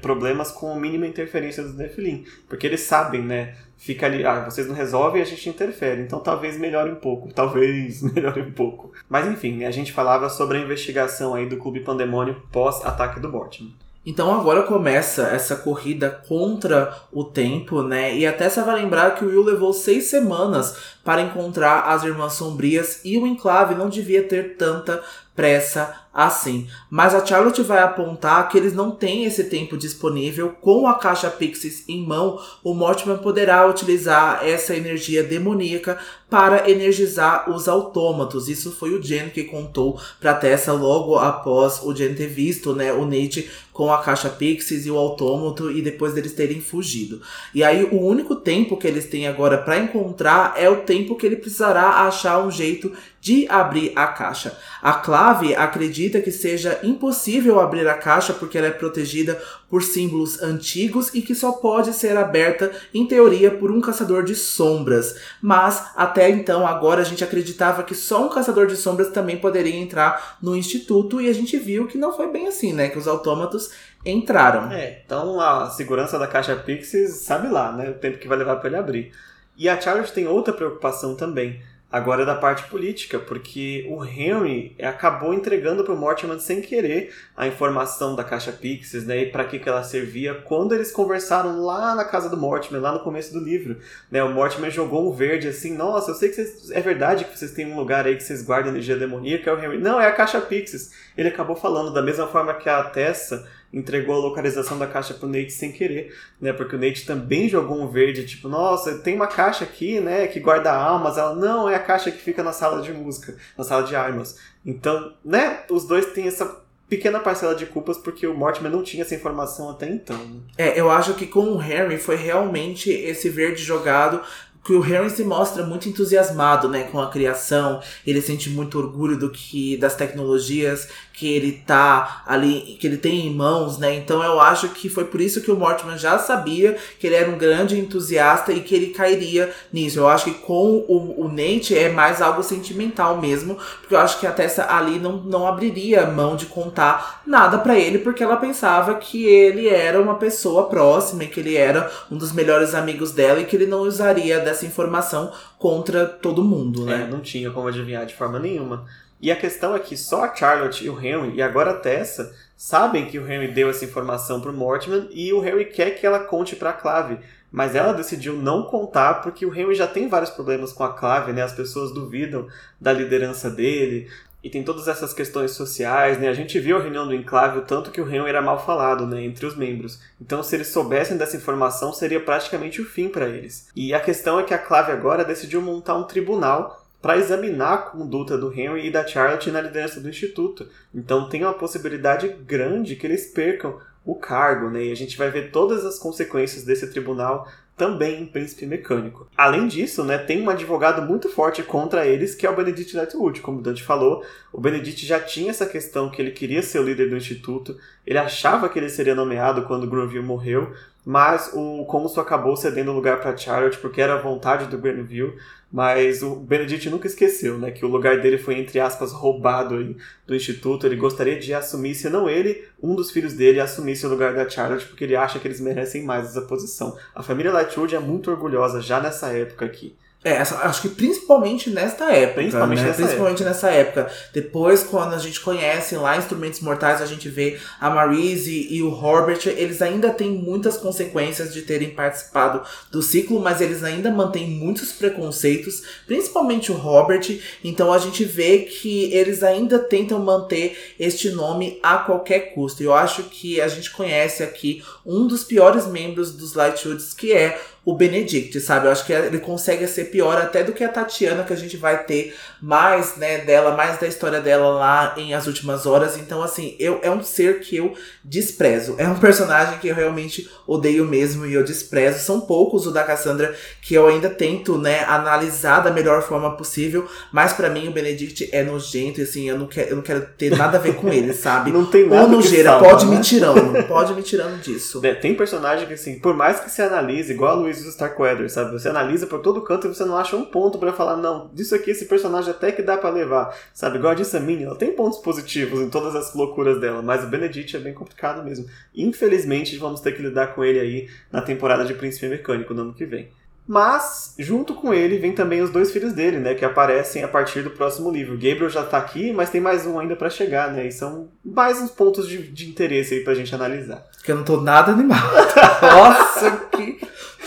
[SPEAKER 2] problemas com a mínima interferência dos Nephilim. Porque eles sabem, né, fica ali, ah, vocês não resolvem a gente interfere, então talvez melhore um pouco, talvez melhore um pouco. Mas enfim, a gente falava sobre a investigação aí do Clube Pandemônio pós-ataque do Mortimer.
[SPEAKER 1] Então agora começa essa corrida contra o tempo, né? E até você vai lembrar que o Will levou seis semanas para encontrar as Irmãs Sombrias e o Enclave não devia ter tanta pressa assim. Mas a Charlotte vai apontar que eles não têm esse tempo disponível. Com a caixa Pixies em mão, o Mortimer poderá utilizar essa energia demoníaca para energizar os autômatos. Isso foi o Jen que contou para Tessa logo após o Jen ter visto né, o Nate com a caixa Pixies e o autômato e depois deles terem fugido. E aí o único tempo que eles têm agora para encontrar é o tempo que ele precisará achar um jeito de abrir a caixa. A Clave acredita que seja impossível abrir a caixa porque ela é protegida por símbolos antigos e que só pode ser aberta, em teoria, por um caçador de sombras. Mas até então, agora a gente acreditava que só um caçador de sombras também poderia entrar no instituto e a gente viu que não foi bem assim, né? Que os autômatos entraram.
[SPEAKER 2] É, então a segurança da caixa Pixies sabe lá, né? O tempo que vai levar para ele abrir. E a Charlotte tem outra preocupação também Agora é da parte política, porque o Henry acabou entregando para o Mortimer sem querer a informação da caixa Pixies, né, e para que, que ela servia, quando eles conversaram lá na casa do Mortimer, lá no começo do livro. Né, o Mortimer jogou um verde assim, nossa, eu sei que é verdade que vocês têm um lugar aí que vocês guardam energia demoníaca, é o Henry. Não, é a caixa Pixies. Ele acabou falando, da mesma forma que a Tessa entregou a localização da caixa pro Nate sem querer, né? Porque o Nate também jogou um verde, tipo, nossa, tem uma caixa aqui, né, que guarda almas. Ela, não, é a caixa que fica na sala de música, na sala de armas. Então, né, os dois têm essa pequena parcela de culpas porque o Mortimer não tinha essa informação até então. Né?
[SPEAKER 1] É, eu acho que com o Harry foi realmente esse verde jogado que o Harry se mostra muito entusiasmado, né, com a criação. Ele sente muito orgulho do que das tecnologias que ele tá ali, que ele tem em mãos, né? Então eu acho que foi por isso que o Mortimer já sabia que ele era um grande entusiasta e que ele cairia nisso. Eu acho que com o, o Nate é mais algo sentimental mesmo, porque eu acho que a Tessa ali não, não abriria mão de contar nada para ele, porque ela pensava que ele era uma pessoa próxima que ele era um dos melhores amigos dela e que ele não usaria informação contra todo mundo, né?
[SPEAKER 2] É, não tinha como adivinhar de forma nenhuma. E a questão é que só a Charlotte e o Henry, e agora a Tessa, sabem que o Henry deu essa informação pro Mortimer e o Henry quer que ela conte pra Clave. Mas ela decidiu não contar porque o Henry já tem vários problemas com a Clave, né? As pessoas duvidam da liderança dele. E tem todas essas questões sociais, né? A gente viu a reunião do enclave o tanto que o Henry era mal falado, né, entre os membros. Então, se eles soubessem dessa informação, seria praticamente o fim para eles. E a questão é que a Clave agora decidiu montar um tribunal para examinar a conduta do Henry e da Charlotte na liderança do instituto. Então tem uma possibilidade grande que eles percam o cargo, né? E a gente vai ver todas as consequências desse tribunal também em Príncipe Mecânico. Além disso, né, tem um advogado muito forte contra eles, que é o Benedict Lightwood, como o Dante falou. O Benedict já tinha essa questão que ele queria ser o líder do instituto, ele achava que ele seria nomeado quando Granville morreu, mas o Consul acabou cedendo lugar para Charlotte porque era vontade do Granville. Mas o Benedict nunca esqueceu, né, que o lugar dele foi, entre aspas, roubado aí do Instituto. Ele gostaria de assumir, se não ele, um dos filhos dele assumisse o lugar da Charlotte, porque ele acha que eles merecem mais essa posição. A família Lightwood é muito orgulhosa já nessa época aqui.
[SPEAKER 1] É, acho que principalmente nesta época. Principalmente, né? nessa, principalmente época. nessa época. Depois, quando a gente conhece lá Instrumentos Mortais, a gente vê a Marise e o Robert, eles ainda têm muitas consequências de terem participado do ciclo, mas eles ainda mantêm muitos preconceitos, principalmente o Robert. Então a gente vê que eles ainda tentam manter este nome a qualquer custo. E eu acho que a gente conhece aqui um dos piores membros dos Lighthoods, que é o Benedict, sabe? Eu acho que ele consegue ser pior até do que a Tatiana, que a gente vai ter mais, né, dela, mais da história dela lá em As Últimas Horas. Então, assim, eu, é um ser que eu desprezo. É um personagem que eu realmente odeio mesmo e eu desprezo. São poucos o da Cassandra que eu ainda tento, né, analisar da melhor forma possível. Mas para mim o Benedict é nojento e assim, eu não quero, eu não quero ter nada a ver com ele, sabe?
[SPEAKER 2] não tem nada Ou
[SPEAKER 1] nojeira, pode né? me tirando. Pode me tirando disso.
[SPEAKER 2] É, tem personagem que, assim, por mais que se analise, igual a Luiz dos Starkweather, sabe? Você analisa por todo canto e você você não acha um ponto para falar, não, disso aqui esse personagem até que dá para levar. Sabe, igual a disse a Minnie, ela tem pontos positivos em todas as loucuras dela, mas o Benedict é bem complicado mesmo. Infelizmente, vamos ter que lidar com ele aí na temporada de Príncipe Mecânico no ano que vem. Mas, junto com ele, vem também os dois filhos dele, né? Que aparecem a partir do próximo livro. Gabriel já tá aqui, mas tem mais um ainda para chegar, né? E são mais uns pontos de, de interesse aí pra gente analisar.
[SPEAKER 1] Que eu não tô nada animado. Nossa, que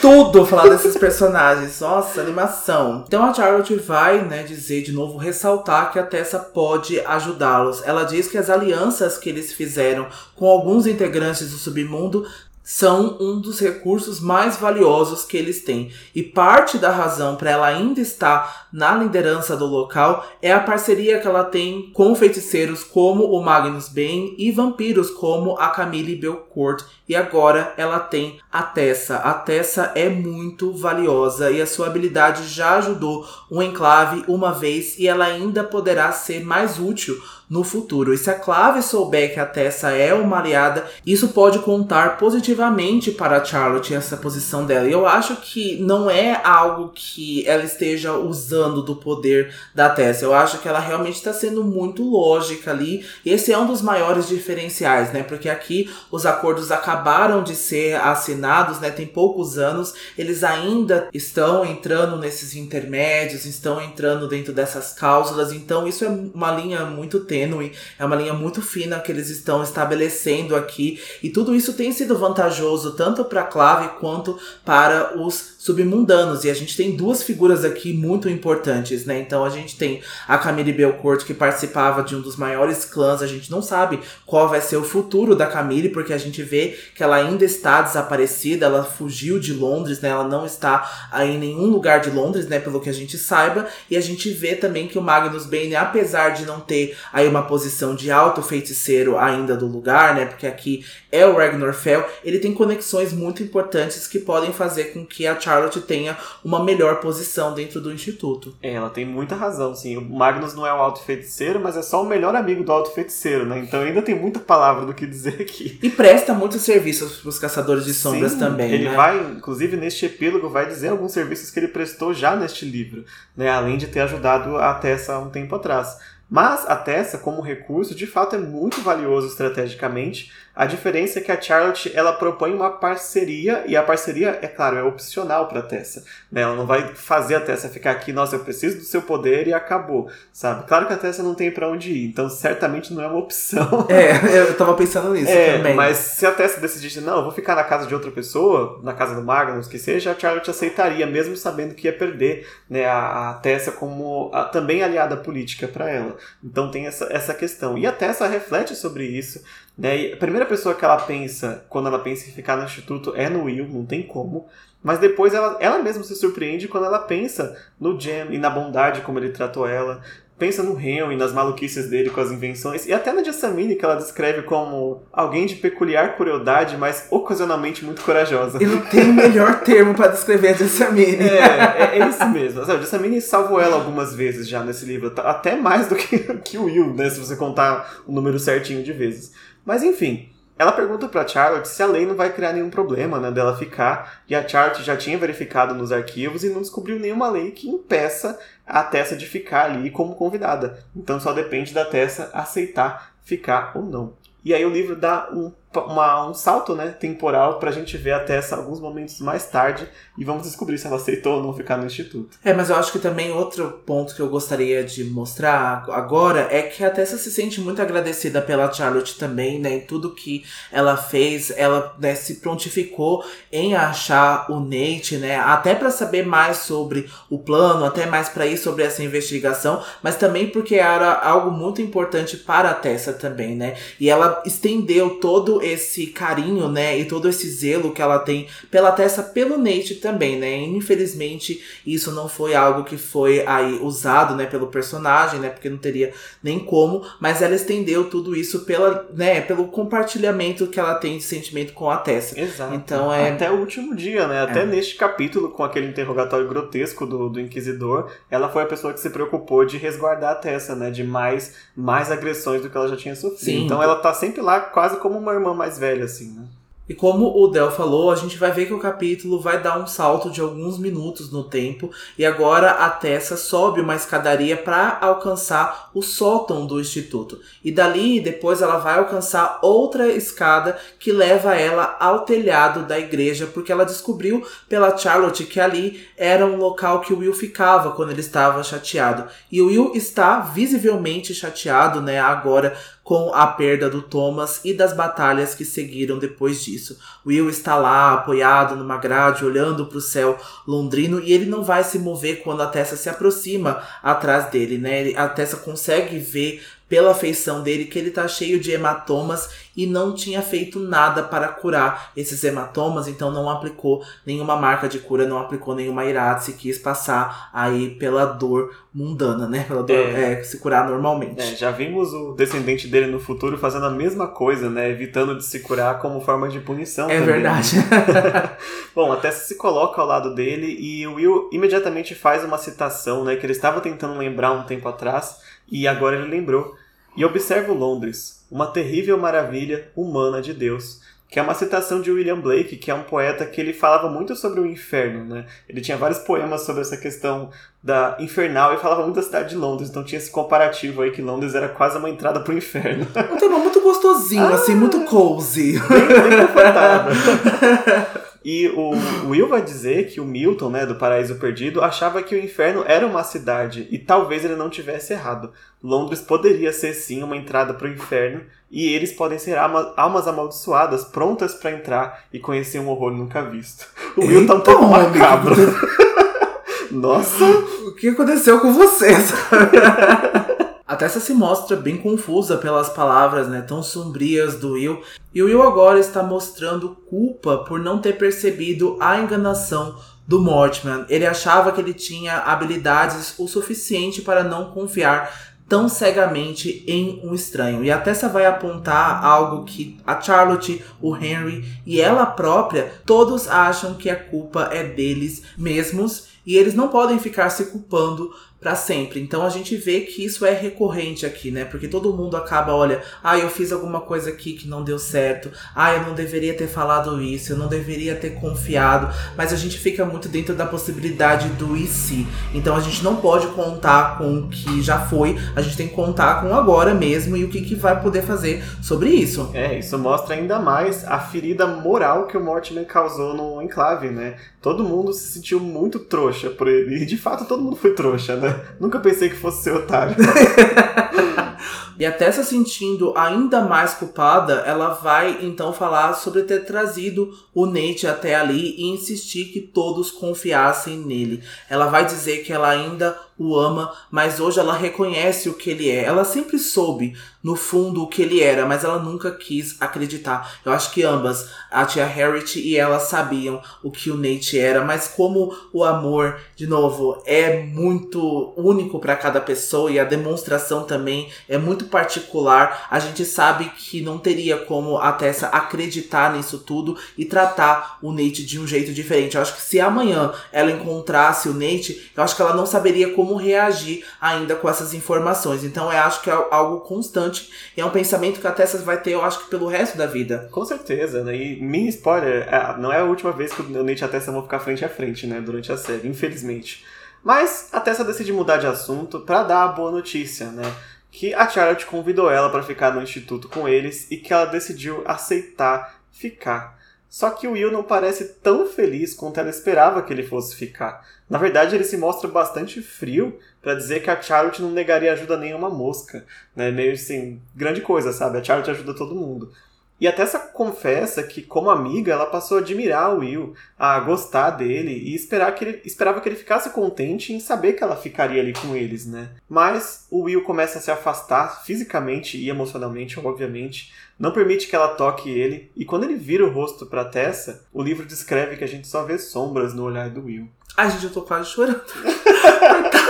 [SPEAKER 1] tudo falar desses personagens. Nossa, animação. Então a Charlotte vai, né, dizer de novo, ressaltar que a Tessa pode ajudá-los. Ela diz que as alianças que eles fizeram com alguns integrantes do submundo são um dos recursos mais valiosos que eles têm. E parte da razão para ela ainda estar na liderança do local é a parceria que ela tem com feiticeiros como o Magnus Bane e vampiros como a Camille Belcourt. E agora ela tem a Tessa. A Tessa é muito valiosa e a sua habilidade já ajudou o enclave uma vez e ela ainda poderá ser mais útil no futuro. E se a Clave souber que a Tessa é uma aliada, isso pode contar positivamente para a Charlotte essa posição dela. E eu acho que não é algo que ela esteja usando do poder da Tessa. Eu acho que ela realmente está sendo muito lógica ali. E esse é um dos maiores diferenciais, né? Porque aqui os acordos acabaram de ser assinados, né? Tem poucos anos. Eles ainda estão entrando nesses intermédios, estão entrando dentro dessas cláusulas. Então isso é uma linha muito tênue, é uma linha muito fina que eles estão estabelecendo aqui. E tudo isso tem sido vantajoso tanto para a Clave quanto para os submundanos. E a gente tem duas figuras aqui muito importantes, né? Então a gente tem a Camille Belcourt, que participava de um dos maiores clãs. A gente não sabe qual vai ser o futuro da Camille, porque a gente vê que ela ainda está desaparecida, ela fugiu de Londres, né? Ela não está aí em nenhum lugar de Londres, né? Pelo que a gente saiba. E a gente vê também que o Magnus Bane, apesar de não ter aí uma posição de alto feiticeiro ainda do lugar, né? Porque aqui é o Ragnar Fell, ele tem conexões muito importantes que podem fazer com que a Charlotte tenha uma melhor posição dentro do instituto.
[SPEAKER 2] É, ela tem muita razão, sim. O Magnus não é o alto feiticeiro, mas é só o melhor amigo do alto feiticeiro, né? Então ainda tem muita palavra do que dizer aqui.
[SPEAKER 1] E presta muitos serviços para os caçadores de sombras
[SPEAKER 2] sim,
[SPEAKER 1] também.
[SPEAKER 2] Ele
[SPEAKER 1] né?
[SPEAKER 2] vai, inclusive neste epílogo, vai dizer alguns serviços que ele prestou já neste livro, né? Além de ter ajudado a Tessa há um tempo atrás. Mas a Tessa, como recurso, de fato é muito valioso estrategicamente, a diferença é que a Charlotte ela propõe uma parceria e a parceria, é claro, é opcional para a Tessa. Né? Ela não vai fazer a Tessa ficar aqui, nossa, eu preciso do seu poder e acabou, sabe? Claro que a Tessa não tem para onde ir, então certamente não é uma opção.
[SPEAKER 1] É, eu tava pensando nisso
[SPEAKER 2] é,
[SPEAKER 1] também.
[SPEAKER 2] Mas se a Tessa decidisse, não, eu vou ficar na casa de outra pessoa, na casa do Magnus, que seja, a Charlotte aceitaria, mesmo sabendo que ia perder né, a, a Tessa como a, também aliada política para ela. Então tem essa, essa questão. E a Tessa reflete sobre isso. Né? E a primeira pessoa que ela pensa, quando ela pensa em ficar no instituto, é no Will, não tem como. Mas depois ela, ela mesma se surpreende quando ela pensa no Jam e na bondade como ele tratou ela. Pensa no e nas maluquices dele com as invenções. E até na Jessamine, que ela descreve como alguém de peculiar crueldade, mas ocasionalmente muito corajosa.
[SPEAKER 1] E não tem melhor termo para descrever a Jessamine.
[SPEAKER 2] É, é, é isso mesmo. A Jessamine salvou ela algumas vezes já nesse livro. Até mais do que, que o Will, né? Se você contar o número certinho de vezes. Mas enfim, ela pergunta para Charlotte se a lei não vai criar nenhum problema né, dela ficar, e a Charlotte já tinha verificado nos arquivos e não descobriu nenhuma lei que impeça a Tessa de ficar ali como convidada. Então só depende da Tessa aceitar ficar ou não. E aí o livro dá um uma, um salto né, temporal pra gente ver a Tessa alguns momentos mais tarde e vamos descobrir se ela aceitou ou não ficar no instituto.
[SPEAKER 1] É, mas eu acho que também outro ponto que eu gostaria de mostrar agora é que a Tessa se sente muito agradecida pela Charlotte também, né, em tudo que ela fez, ela né, se prontificou em achar o Nate, né, até para saber mais sobre o plano, até mais para ir sobre essa investigação, mas também porque era algo muito importante para a Tessa também, né, e ela estendeu todo esse carinho, né, e todo esse zelo que ela tem pela Tessa, pelo Nate também, né? Infelizmente, isso não foi algo que foi aí usado, né, pelo personagem, né, porque não teria nem como, mas ela estendeu tudo isso pela, né, pelo compartilhamento que ela tem de sentimento com a Tessa.
[SPEAKER 2] Exato.
[SPEAKER 1] Então é
[SPEAKER 2] até o último dia, né? Até
[SPEAKER 1] É.
[SPEAKER 2] neste capítulo com aquele interrogatório grotesco do, do inquisidor, ela foi a pessoa que se preocupou de resguardar a Tessa, né, de mais mais agressões do que ela já tinha sofrido.
[SPEAKER 1] Sim.
[SPEAKER 2] Então ela tá sempre lá quase como uma irmã mais velha assim, né?
[SPEAKER 1] E como o Del falou, a gente vai ver que o capítulo vai dar um salto de alguns minutos no tempo e agora a Tessa sobe uma escadaria para alcançar o sótão do instituto. E dali depois ela vai alcançar outra escada que leva ela ao telhado da igreja, porque ela descobriu pela Charlotte que ali era um local que o Will ficava quando ele estava chateado. E o Will está visivelmente chateado, né, agora com a perda do Thomas e das batalhas que seguiram depois disso. Will está lá, apoiado numa grade, olhando para o céu londrino, e ele não vai se mover quando a Tessa se aproxima atrás dele, né? A Tessa consegue ver pela feição dele que ele tá cheio de hematomas e não tinha feito nada para curar esses hematomas, então não aplicou nenhuma marca de cura, não aplicou nenhuma iratse, quis passar aí pela dor mundana, né? Pela dor, é. É, se curar normalmente.
[SPEAKER 2] É, já vimos o descendente dele no futuro fazendo a mesma coisa, né? Evitando de se curar como forma de punição.
[SPEAKER 1] É
[SPEAKER 2] também.
[SPEAKER 1] verdade.
[SPEAKER 2] Bom, a Tessa se coloca ao lado dele e o Will imediatamente faz uma citação, né? Que ele estava tentando lembrar um tempo atrás e agora ele lembrou. E observo Londres, uma terrível maravilha humana de Deus, que é uma citação de William Blake, que é um poeta que ele falava muito sobre o inferno, né? Ele tinha vários poemas sobre essa questão da infernal e falava muito da cidade de Londres, então tinha esse comparativo aí que Londres era quase uma entrada pro inferno.
[SPEAKER 1] Um tema muito gostosinho, ah, assim, muito cozy.
[SPEAKER 2] Bem, bem confortável. E o, Will vai dizer que o Milton, né, do Paraíso Perdido, achava que o inferno era uma cidade e talvez ele não tivesse errado. Londres poderia ser sim uma entrada para o inferno e eles podem ser alma, almas amaldiçoadas prontas para entrar e conhecer um horror nunca visto. O Will Eita, tá um pouco macabro. Nossa!
[SPEAKER 1] O que aconteceu com vocês? A Tessa se mostra bem confusa pelas palavras né, tão sombrias do Will, e o Will agora está mostrando culpa por não ter percebido a enganação do Mortman. Ele achava que ele tinha habilidades o suficiente para não confiar tão cegamente em um estranho. E a Tessa vai apontar algo que a Charlotte, o Henry e ela própria, todos acham que a culpa é deles mesmos e eles não podem ficar se culpando para sempre. Então a gente vê que isso é recorrente aqui, né? Porque todo mundo acaba, olha, ah, eu fiz alguma coisa aqui que não deu certo. Ah, eu não deveria ter falado isso, eu não deveria ter confiado. Mas a gente fica muito dentro da possibilidade do e se. Então a gente não pode contar com o que já foi, a gente tem que contar com agora mesmo e o que, que vai poder fazer sobre isso.
[SPEAKER 2] É, isso mostra ainda mais a ferida moral que o Mortimer causou no enclave, né? Todo mundo se sentiu muito trouxa por ele. E de fato todo mundo foi trouxa, né? Nunca pensei que fosse ser otário.
[SPEAKER 1] e até se sentindo ainda mais culpada, ela vai então falar sobre ter trazido o Nate até ali e insistir que todos confiassem nele. Ela vai dizer que ela ainda o ama, mas hoje ela reconhece o que ele é. Ela sempre soube, no fundo, o que ele era, mas ela nunca quis acreditar. Eu acho que ambas, a tia Harriet e ela, sabiam o que o Nate era, mas como o amor, de novo, é muito único para cada pessoa e a demonstração também é muito particular, a gente sabe que não teria como a Tessa acreditar nisso tudo e tratar o Nate de um jeito diferente. Eu acho que se amanhã ela encontrasse o Nate, eu acho que ela não saberia como como reagir ainda com essas informações. Então eu acho que é algo constante e é um pensamento que a Tessa vai ter, eu acho que pelo resto da vida.
[SPEAKER 2] Com certeza, né? E mini spoiler, é, não é a última vez que o Nate e a Tessa vão ficar frente a frente, né? Durante a série, infelizmente. Mas a Tessa decide mudar de assunto para dar a boa notícia, né? Que a Charlotte convidou ela para ficar no instituto com eles e que ela decidiu aceitar ficar. Só que o Will não parece tão feliz quanto ela esperava que ele fosse ficar. Na verdade, ele se mostra bastante frio para dizer que a Charlotte não negaria ajuda a nenhuma mosca. Né? Meio assim, grande coisa, sabe? A Charlotte ajuda todo mundo. E até essa confessa que, como amiga, ela passou a admirar o Will, a gostar dele e esperar que ele, esperava que ele ficasse contente em saber que ela ficaria ali com eles, né? Mas o Will começa a se afastar fisicamente e emocionalmente, obviamente, não permite que ela toque ele, e quando ele vira o rosto para Tessa, o livro descreve que a gente só vê sombras no olhar do Will.
[SPEAKER 1] Ai, gente, eu tô quase chorando.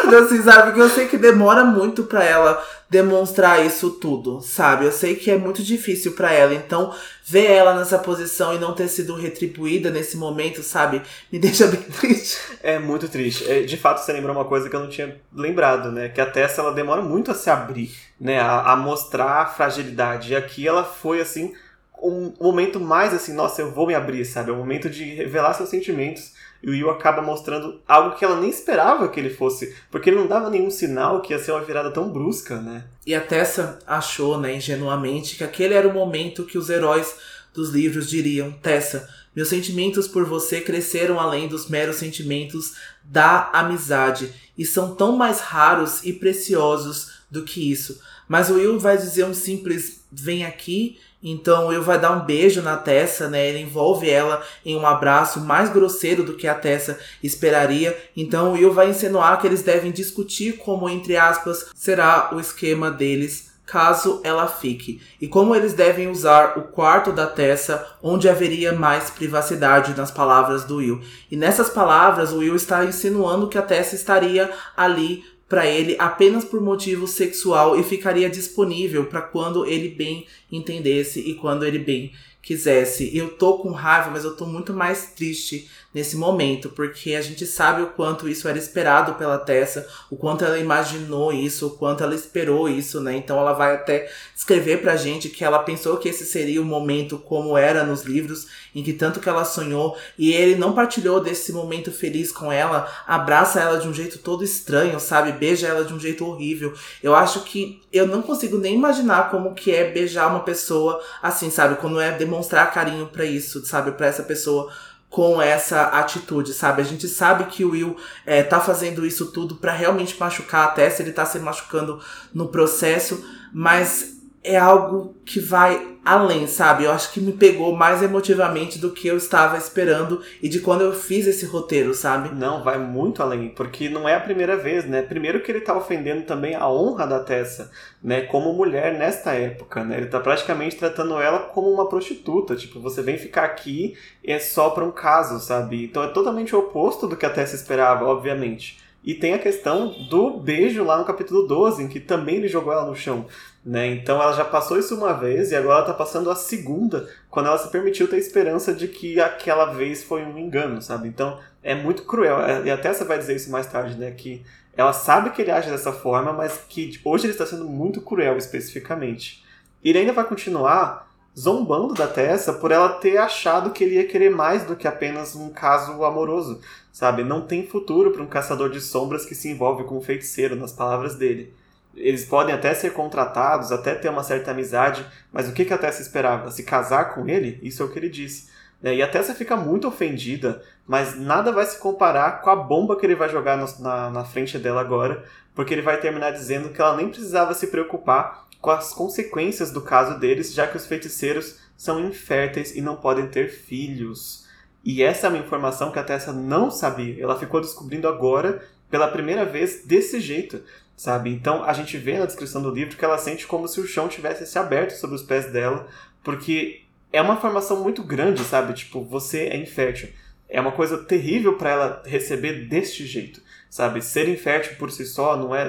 [SPEAKER 1] Coitada, assim, sabe? Porque eu sei que demora muito para ela demonstrar isso tudo, sabe? Eu sei que é muito difícil para ela. Então, ver ela nessa posição e não ter sido retribuída nesse momento, sabe? Me deixa bem triste.
[SPEAKER 2] É muito triste. É, de fato, você lembrou uma coisa que eu não tinha lembrado, né? Que a Tessa, ela demora muito a se abrir, né? A, a mostrar a fragilidade. E aqui ela foi, assim, um momento mais assim, nossa, eu vou me abrir, sabe? É o momento de revelar seus sentimentos. E o Will acaba mostrando algo que ela nem esperava que ele fosse, porque ele não dava nenhum sinal que ia ser uma virada tão brusca, né?
[SPEAKER 1] E a Tessa achou, né, ingenuamente, que aquele era o momento que os heróis dos livros diriam: Tessa, meus sentimentos por você cresceram além dos meros sentimentos da amizade e são tão mais raros e preciosos do que isso. Mas o Will vai dizer um simples: vem aqui então ele vai dar um beijo na Tessa, né? Ele envolve ela em um abraço mais grosseiro do que a Tessa esperaria. Então o Will vai insinuar que eles devem discutir como, entre aspas, será o esquema deles caso ela fique, e como eles devem usar o quarto da Tessa, onde haveria mais privacidade nas palavras do Will. E nessas palavras, o Will está insinuando que a Tessa estaria ali para ele apenas por motivo sexual e ficaria disponível para quando ele bem entendesse e quando ele bem quisesse. Eu tô com raiva, mas eu tô muito mais triste nesse momento, porque a gente sabe o quanto isso era esperado pela Tessa, o quanto ela imaginou isso, o quanto ela esperou isso, né? Então ela vai até escrever pra gente que ela pensou que esse seria o momento como era nos livros, em que tanto que ela sonhou, e ele não partilhou desse momento feliz com ela, abraça ela de um jeito todo estranho, sabe? Beija ela de um jeito horrível. Eu acho que eu não consigo nem imaginar como que é beijar uma pessoa assim, sabe? Quando é demonstrar carinho para isso, sabe? Para essa pessoa com essa atitude, sabe? A gente sabe que o Will é, tá fazendo isso tudo para realmente machucar a Tessa, ele tá se machucando no processo, mas é algo que vai além, sabe? Eu acho que me pegou mais emotivamente do que eu estava esperando e de quando eu fiz esse roteiro, sabe?
[SPEAKER 2] Não, vai muito além, porque não é a primeira vez, né? Primeiro que ele tá ofendendo também a honra da Tessa, né? Como mulher nesta época, né? Ele tá praticamente tratando ela como uma prostituta, tipo, você vem ficar aqui e é só pra um caso, sabe? Então é totalmente o oposto do que a Tessa esperava, obviamente. E tem a questão do beijo lá no capítulo 12, em que também ele jogou ela no chão. Né? Então ela já passou isso uma vez e agora ela está passando a segunda, quando ela se permitiu ter esperança de que aquela vez foi um engano, sabe? Então é muito cruel. É, e até você vai dizer isso mais tarde, né? Que ela sabe que ele age dessa forma, mas que hoje ele está sendo muito cruel especificamente. E ele ainda vai continuar zombando da Tessa por ela ter achado que ele ia querer mais do que apenas um caso amoroso, sabe? Não tem futuro para um caçador de sombras que se envolve com um feiticeiro, nas palavras dele. Eles podem até ser contratados, até ter uma certa amizade, mas o que, que a Tessa esperava? Se casar com ele? Isso é o que ele disse. Né? E a Tessa fica muito ofendida, mas nada vai se comparar com a bomba que ele vai jogar no, na, na frente dela agora, porque ele vai terminar dizendo que ela nem precisava se preocupar com as consequências do caso deles, já que os feiticeiros são inférteis e não podem ter filhos. E essa é uma informação que a Tessa não sabia. Ela ficou descobrindo agora, pela primeira vez, desse jeito, sabe? Então a gente vê na descrição do livro que ela sente como se o chão tivesse se aberto sobre os pés dela, porque é uma informação muito grande, sabe? Tipo, você é infértil. É uma coisa terrível para ela receber deste jeito sabe? Ser infértil por si só não é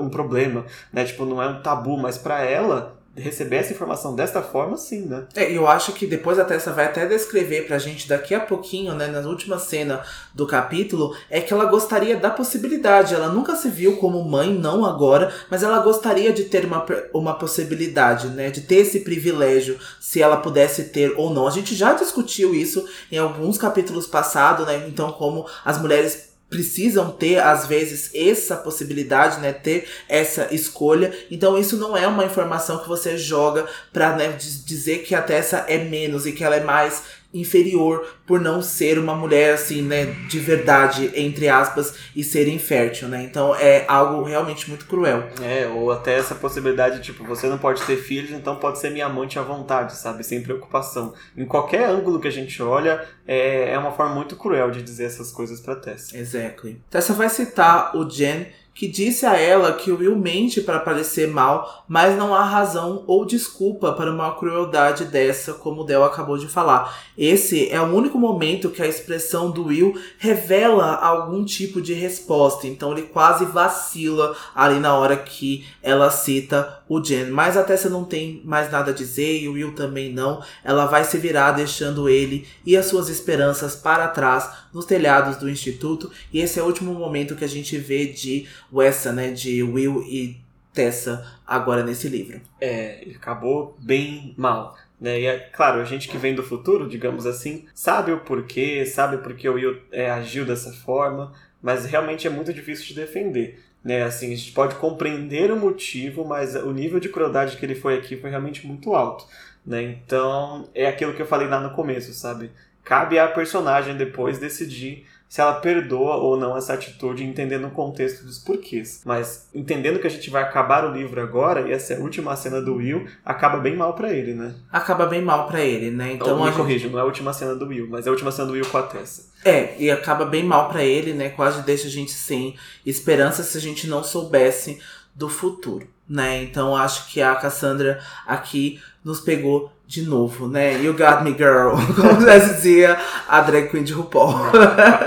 [SPEAKER 2] um problema, né? Tipo, não é um tabu, mas para ela receber essa informação desta forma, sim, né?
[SPEAKER 1] É, eu acho que depois a Tessa vai até descrever pra gente daqui a pouquinho, né, na última cena do capítulo, é que ela gostaria da possibilidade. Ela nunca se viu como mãe, não agora, mas ela gostaria de ter uma, uma possibilidade, né, de ter esse privilégio, se ela pudesse ter ou não. A gente já discutiu isso em alguns capítulos passados, né, então como as mulheres precisam ter às vezes essa possibilidade, né, ter essa escolha. Então isso não é uma informação que você joga para né, dizer que a Tessa é menos e que ela é mais inferior por não ser uma mulher assim, né, de verdade, entre aspas, e ser infértil, né? Então é algo realmente muito cruel.
[SPEAKER 2] É, ou até essa possibilidade, tipo, você não pode ter filhos, então pode ser minha amante à vontade, sabe? Sem preocupação. Em qualquer ângulo que a gente olha, é, é uma forma muito cruel de dizer essas coisas pra Tessa.
[SPEAKER 1] Exactly. Tessa vai citar o Jen que disse a ela que o Will mente para parecer mal, mas não há razão ou desculpa para uma crueldade dessa, como Del acabou de falar. Esse é o único momento que a expressão do Will revela algum tipo de resposta, então ele quase vacila ali na hora que ela cita o Jen. Mas a Tessa não tem mais nada a dizer e o Will também não. Ela vai se virar deixando ele e as suas esperanças para trás nos telhados do instituto. E esse é o último momento que a gente vê de Wessa, né? De Will e Tessa agora nesse livro.
[SPEAKER 2] É, acabou bem mal. Né? E é claro, a gente que vem do futuro, digamos assim, sabe o porquê, sabe porque o Will é, agiu dessa forma, mas realmente é muito difícil de defender. Né, assim, a gente pode compreender o motivo, mas o nível de crueldade que ele foi aqui foi realmente muito alto. Né? Então, é aquilo que eu falei lá no começo, sabe? Cabe à personagem depois decidir se ela perdoa ou não essa atitude, entendendo o contexto dos porquês. Mas entendendo que a gente vai acabar o livro agora, e essa é a última cena do Will, acaba bem mal para ele, né?
[SPEAKER 1] Acaba bem mal para ele, né?
[SPEAKER 2] Então, então me gente... corrijo, não é a última cena do Will, mas é a última cena do Will com a Tessa.
[SPEAKER 1] É, e acaba bem mal para ele, né? Quase deixa a gente sem esperança se a gente não soubesse do futuro, né? Então acho que a Cassandra aqui nos pegou de novo, né? You got me, girl. Como já dizia a drag queen de RuPaul.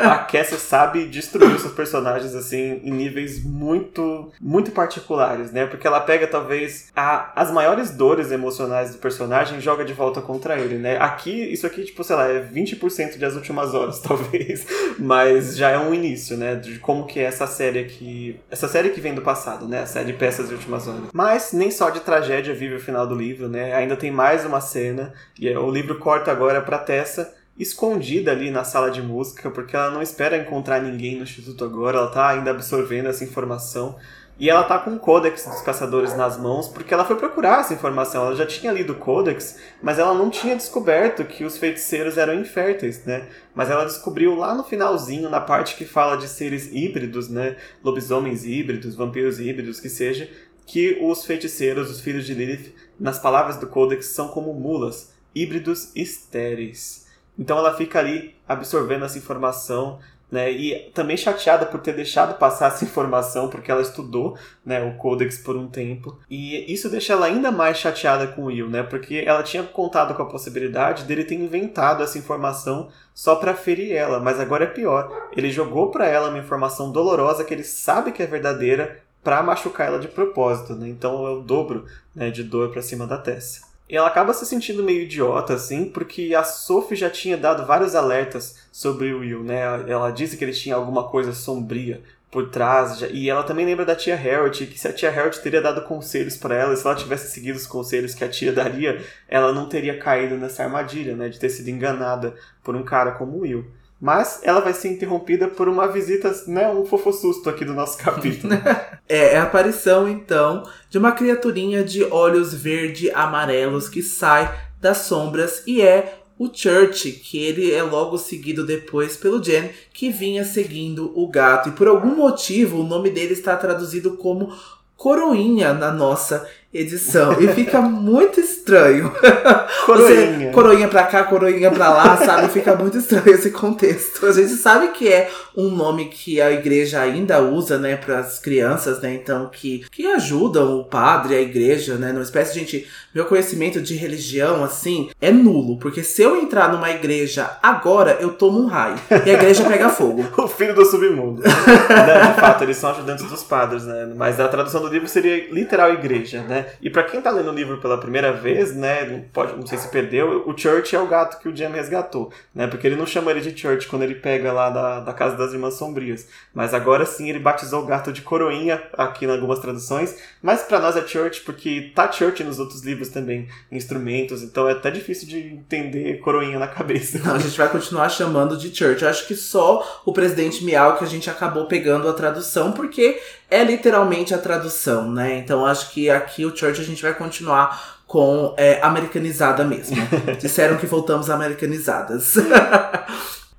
[SPEAKER 2] a, Cassie sabe destruir seus personagens, assim, em níveis muito, muito particulares, né? Porque ela pega, talvez, a, as maiores dores emocionais do personagem e joga de volta contra ele, né? Aqui, isso aqui, tipo, sei lá, é 20% das últimas horas, talvez. Mas já é um início, né? De como que é essa série aqui... Essa série que vem do passado, né? A série Peças de Últimas Horas. Mas nem só de tragédia vive o final do livro, né? Ainda tem mais uma cena. E o livro corta agora para Tessa escondida ali na sala de música, porque ela não espera encontrar ninguém no instituto agora, ela tá ainda absorvendo essa informação. E ela tá com o Codex dos Caçadores nas mãos, porque ela foi procurar essa informação. Ela já tinha lido o Codex, mas ela não tinha descoberto que os feiticeiros eram inférteis, né? Mas ela descobriu lá no finalzinho, na parte que fala de seres híbridos, né? Lobisomens híbridos, vampiros híbridos, que seja, que os feiticeiros, os filhos de Lilith, nas palavras do Codex, são como mulas, híbridos estéreis. Então ela fica ali absorvendo essa informação, né, e também chateada por ter deixado passar essa informação, porque ela estudou né, o Codex por um tempo. E isso deixa ela ainda mais chateada com o Will, né, porque ela tinha contado com a possibilidade dele ter inventado essa informação só para ferir ela, mas agora é pior. Ele jogou para ela uma informação dolorosa que ele sabe que é verdadeira para machucar ela de propósito, né? Então é o dobro né, de dor para cima da Tessa. E ela acaba se sentindo meio idiota, assim, porque a Sophie já tinha dado vários alertas sobre o Will, né? Ela disse que ele tinha alguma coisa sombria por trás, e ela também lembra da tia Harriet, que se a tia Harriet teria dado conselhos para ela, se ela tivesse seguido os conselhos que a tia daria, ela não teria caído nessa armadilha, né? De ter sido enganada por um cara como o Will. Mas ela vai ser interrompida por uma visita, né, um fofossusto aqui do nosso capítulo.
[SPEAKER 1] é, é a aparição, então, de uma criaturinha de olhos verde-amarelos que sai das sombras e é o Church, que ele é logo seguido depois pelo Jen, que vinha seguindo o gato. E por algum motivo o nome dele está traduzido como Coroinha na nossa edição. E fica muito estranho. Coroinha. Você, coroinha pra cá, coroinha pra lá, sabe? Fica muito estranho esse contexto. A gente sabe que é um nome que a igreja ainda usa, né, pras crianças, né? Então, que, que ajudam o padre, a igreja, né? Numa espécie, gente, meu conhecimento de religião, assim, é nulo. Porque se eu entrar numa igreja agora, eu tomo um raio. E a igreja pega fogo.
[SPEAKER 2] o filho do submundo. né? De fato, eles são ajudantes dos padres, né? Mas a tradução do livro seria literal igreja, né? E para quem tá lendo o livro pela primeira vez, né, pode, não sei se perdeu, o Church é o gato que o Jam resgatou, né? Porque ele não chama ele de Church quando ele pega lá da, da casa das irmãs sombrias. Mas agora sim ele batizou o gato de coroinha aqui em algumas traduções, mas para nós é Church porque tá Church nos outros livros também, instrumentos, então é até difícil de entender coroinha na cabeça.
[SPEAKER 1] Não, a gente vai continuar chamando de Church. Eu acho que só o presidente Miau que a gente acabou pegando a tradução porque é literalmente a tradução, né? Então acho que aqui o Church a gente vai continuar com é, americanizada mesmo. Disseram que voltamos americanizadas.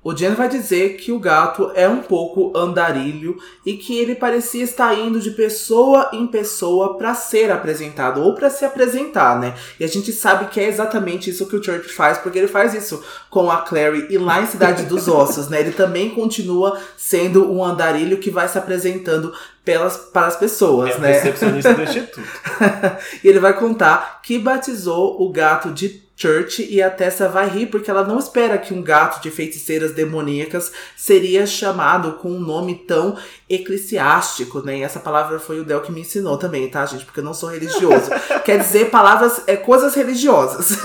[SPEAKER 1] O Jen vai dizer que o gato é um pouco andarilho e que ele parecia estar indo de pessoa em pessoa para ser apresentado ou para se apresentar, né? E a gente sabe que é exatamente isso que o Church faz, porque ele faz isso com a Clary e lá em Cidade dos Ossos, né? Ele também continua sendo um andarilho que vai se apresentando pelas, para as pessoas, é
[SPEAKER 2] né? recepcionista do instituto.
[SPEAKER 1] e ele vai contar que batizou o gato de Church e a Tessa vai rir porque ela não espera que um gato de feiticeiras demoníacas seria chamado com um nome tão eclesiástico, né? E essa palavra foi o Del que me ensinou também, tá, gente? Porque eu não sou religioso. Quer dizer palavras, é, coisas religiosas.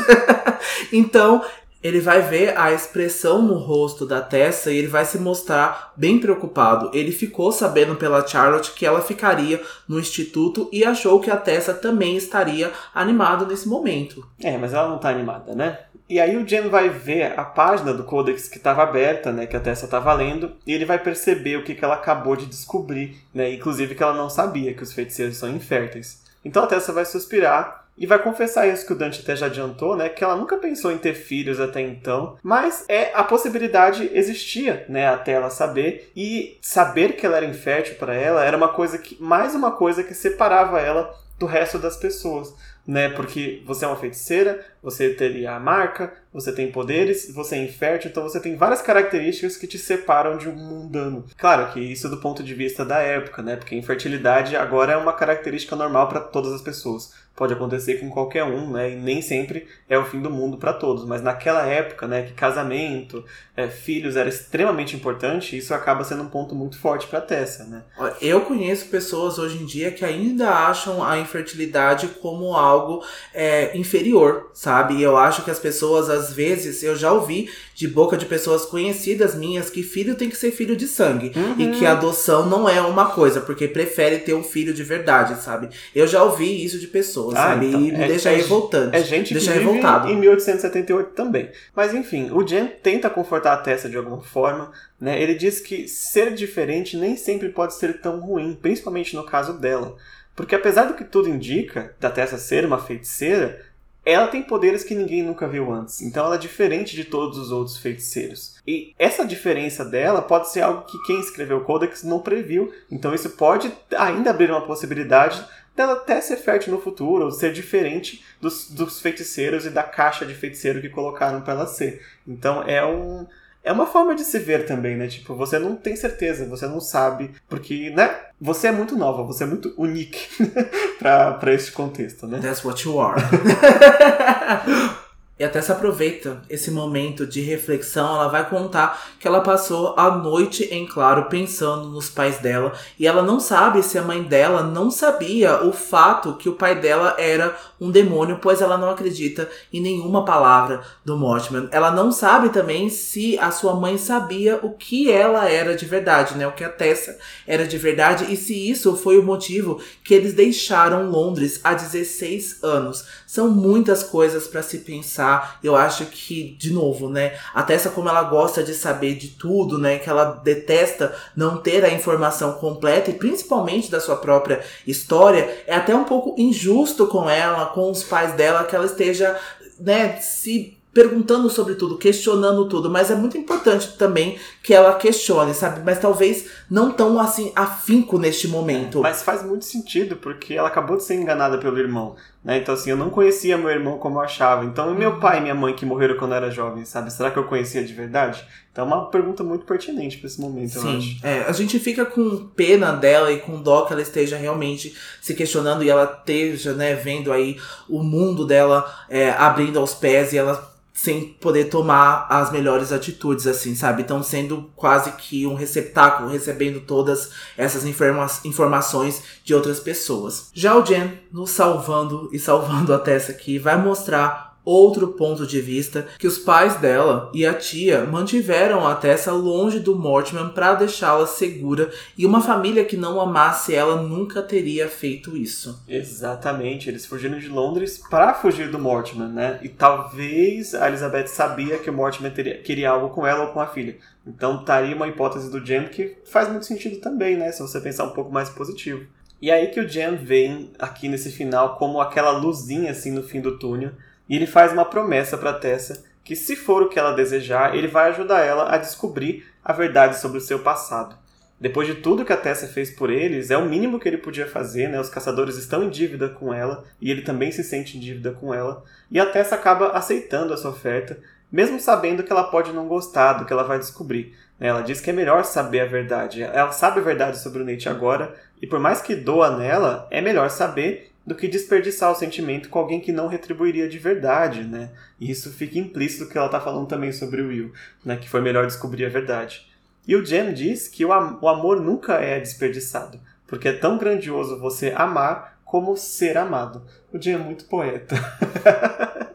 [SPEAKER 1] então, ele vai ver a expressão no rosto da Tessa e ele vai se mostrar bem preocupado. Ele ficou sabendo pela Charlotte que ela ficaria no instituto e achou que a Tessa também estaria animada nesse momento.
[SPEAKER 2] É, mas ela não tá animada, né? E aí o Jen vai ver a página do Codex que estava aberta, né, que a Tessa estava lendo, e ele vai perceber o que, que ela acabou de descobrir, né, inclusive que ela não sabia que os feiticeiros são inférteis. Então a Tessa vai suspirar e vai confessar isso que o Dante até já adiantou, né? Que ela nunca pensou em ter filhos até então, mas é a possibilidade existia, né? Até ela saber e saber que ela era infértil para ela era uma coisa que mais uma coisa que separava ela do resto das pessoas, né? Porque você é uma feiticeira, você teria a marca, você tem poderes, você é infértil, então você tem várias características que te separam de um mundano. Claro que isso do ponto de vista da época, né? Porque infertilidade agora é uma característica normal para todas as pessoas pode acontecer com qualquer um, né? E nem sempre é o fim do mundo para todos. Mas naquela época, né, que casamento, é, filhos era extremamente importante, isso acaba sendo um ponto muito forte para Tessa, né?
[SPEAKER 1] Eu conheço pessoas hoje em dia que ainda acham a infertilidade como algo é, inferior, sabe? E eu acho que as pessoas, às vezes, eu já ouvi de boca de pessoas conhecidas minhas que filho tem que ser filho de sangue. Uhum. E que adoção não é uma coisa, porque prefere ter um filho de verdade, sabe? Eu já ouvi isso de pessoas, ah, sabe? Então, e me é, deixa é, revoltante.
[SPEAKER 2] É gente
[SPEAKER 1] deixa
[SPEAKER 2] que revoltado. em 1878 também. Mas enfim, o Jen tenta confortar a Tessa de alguma forma. Né? Ele diz que ser diferente nem sempre pode ser tão ruim, principalmente no caso dela. Porque apesar do que tudo indica, da Tessa ser uma feiticeira, ela tem poderes que ninguém nunca viu antes. Então ela é diferente de todos os outros feiticeiros. E essa diferença dela pode ser algo que quem escreveu o Codex não previu. Então isso pode ainda abrir uma possibilidade dela até ser fértil no futuro, ou ser diferente dos, dos feiticeiros e da caixa de feiticeiro que colocaram para ela ser. Então é um, é uma forma de se ver também, né? Tipo, você não tem certeza, você não sabe, porque, né? Você é muito nova, você é muito unique pra, pra este contexto, né?
[SPEAKER 1] That's what you are. E até se aproveita esse momento de reflexão, ela vai contar que ela passou a noite em claro pensando nos pais dela. E ela não sabe se a mãe dela não sabia o fato que o pai dela era um demônio, pois ela não acredita em nenhuma palavra do Mortimer. Ela não sabe também se a sua mãe sabia o que ela era de verdade, né? O que a Tessa era de verdade e se isso foi o motivo que eles deixaram Londres há 16 anos. São muitas coisas para se pensar. Eu acho que, de novo, né? A Tessa, como ela gosta de saber de tudo, né? Que ela detesta não ter a informação completa e principalmente da sua própria história, é até um pouco injusto com ela, com os pais dela, que ela esteja, né, se perguntando sobre tudo, questionando tudo, mas é muito importante também que ela questione, sabe? Mas talvez não tão assim afinco neste momento.
[SPEAKER 2] Mas faz muito sentido, porque ela acabou de ser enganada pelo irmão, né? Então assim, eu não conhecia meu irmão como eu achava. Então, meu pai e minha mãe que morreram quando eu era jovem, sabe? Será que eu conhecia de verdade? Então é uma pergunta muito pertinente para esse momento, Sim. eu acho.
[SPEAKER 1] É, a gente fica com pena dela e com dó que ela esteja realmente se questionando e ela esteja, né, vendo aí o mundo dela é, abrindo aos pés e ela sem poder tomar as melhores atitudes, assim, sabe? Então, sendo quase que um receptáculo, recebendo todas essas informa informações de outras pessoas. Já o Jen, nos salvando e salvando a Tessa aqui, vai mostrar outro ponto de vista que os pais dela e a tia mantiveram a Tessa longe do Mortimer para deixá-la segura e uma família que não amasse ela nunca teria feito isso.
[SPEAKER 2] Exatamente, eles fugiram de Londres para fugir do Mortimer, né? E talvez a Elizabeth sabia que o Mortimer teria, queria algo com ela ou com a filha. Então estaria uma hipótese do Jem que faz muito sentido também, né? Se você pensar um pouco mais positivo. E aí que o Jem vem aqui nesse final como aquela luzinha assim no fim do túnel e ele faz uma promessa para Tessa que, se for o que ela desejar, ele vai ajudar ela a descobrir a verdade sobre o seu passado. Depois de tudo que a Tessa fez por eles, é o mínimo que ele podia fazer, né? Os caçadores estão em dívida com ela e ele também se sente em dívida com ela. E a Tessa acaba aceitando essa oferta, mesmo sabendo que ela pode não gostar do que ela vai descobrir. Né? Ela diz que é melhor saber a verdade. Ela sabe a verdade sobre o Nate agora, e por mais que doa nela, é melhor saber do que desperdiçar o sentimento com alguém que não retribuiria de verdade, né? E isso fica implícito que ela está falando também sobre o Will, né? Que foi melhor descobrir a verdade. E o Jen diz que o, am o amor nunca é desperdiçado, porque é tão grandioso você amar como ser amado. O Jen é muito poeta.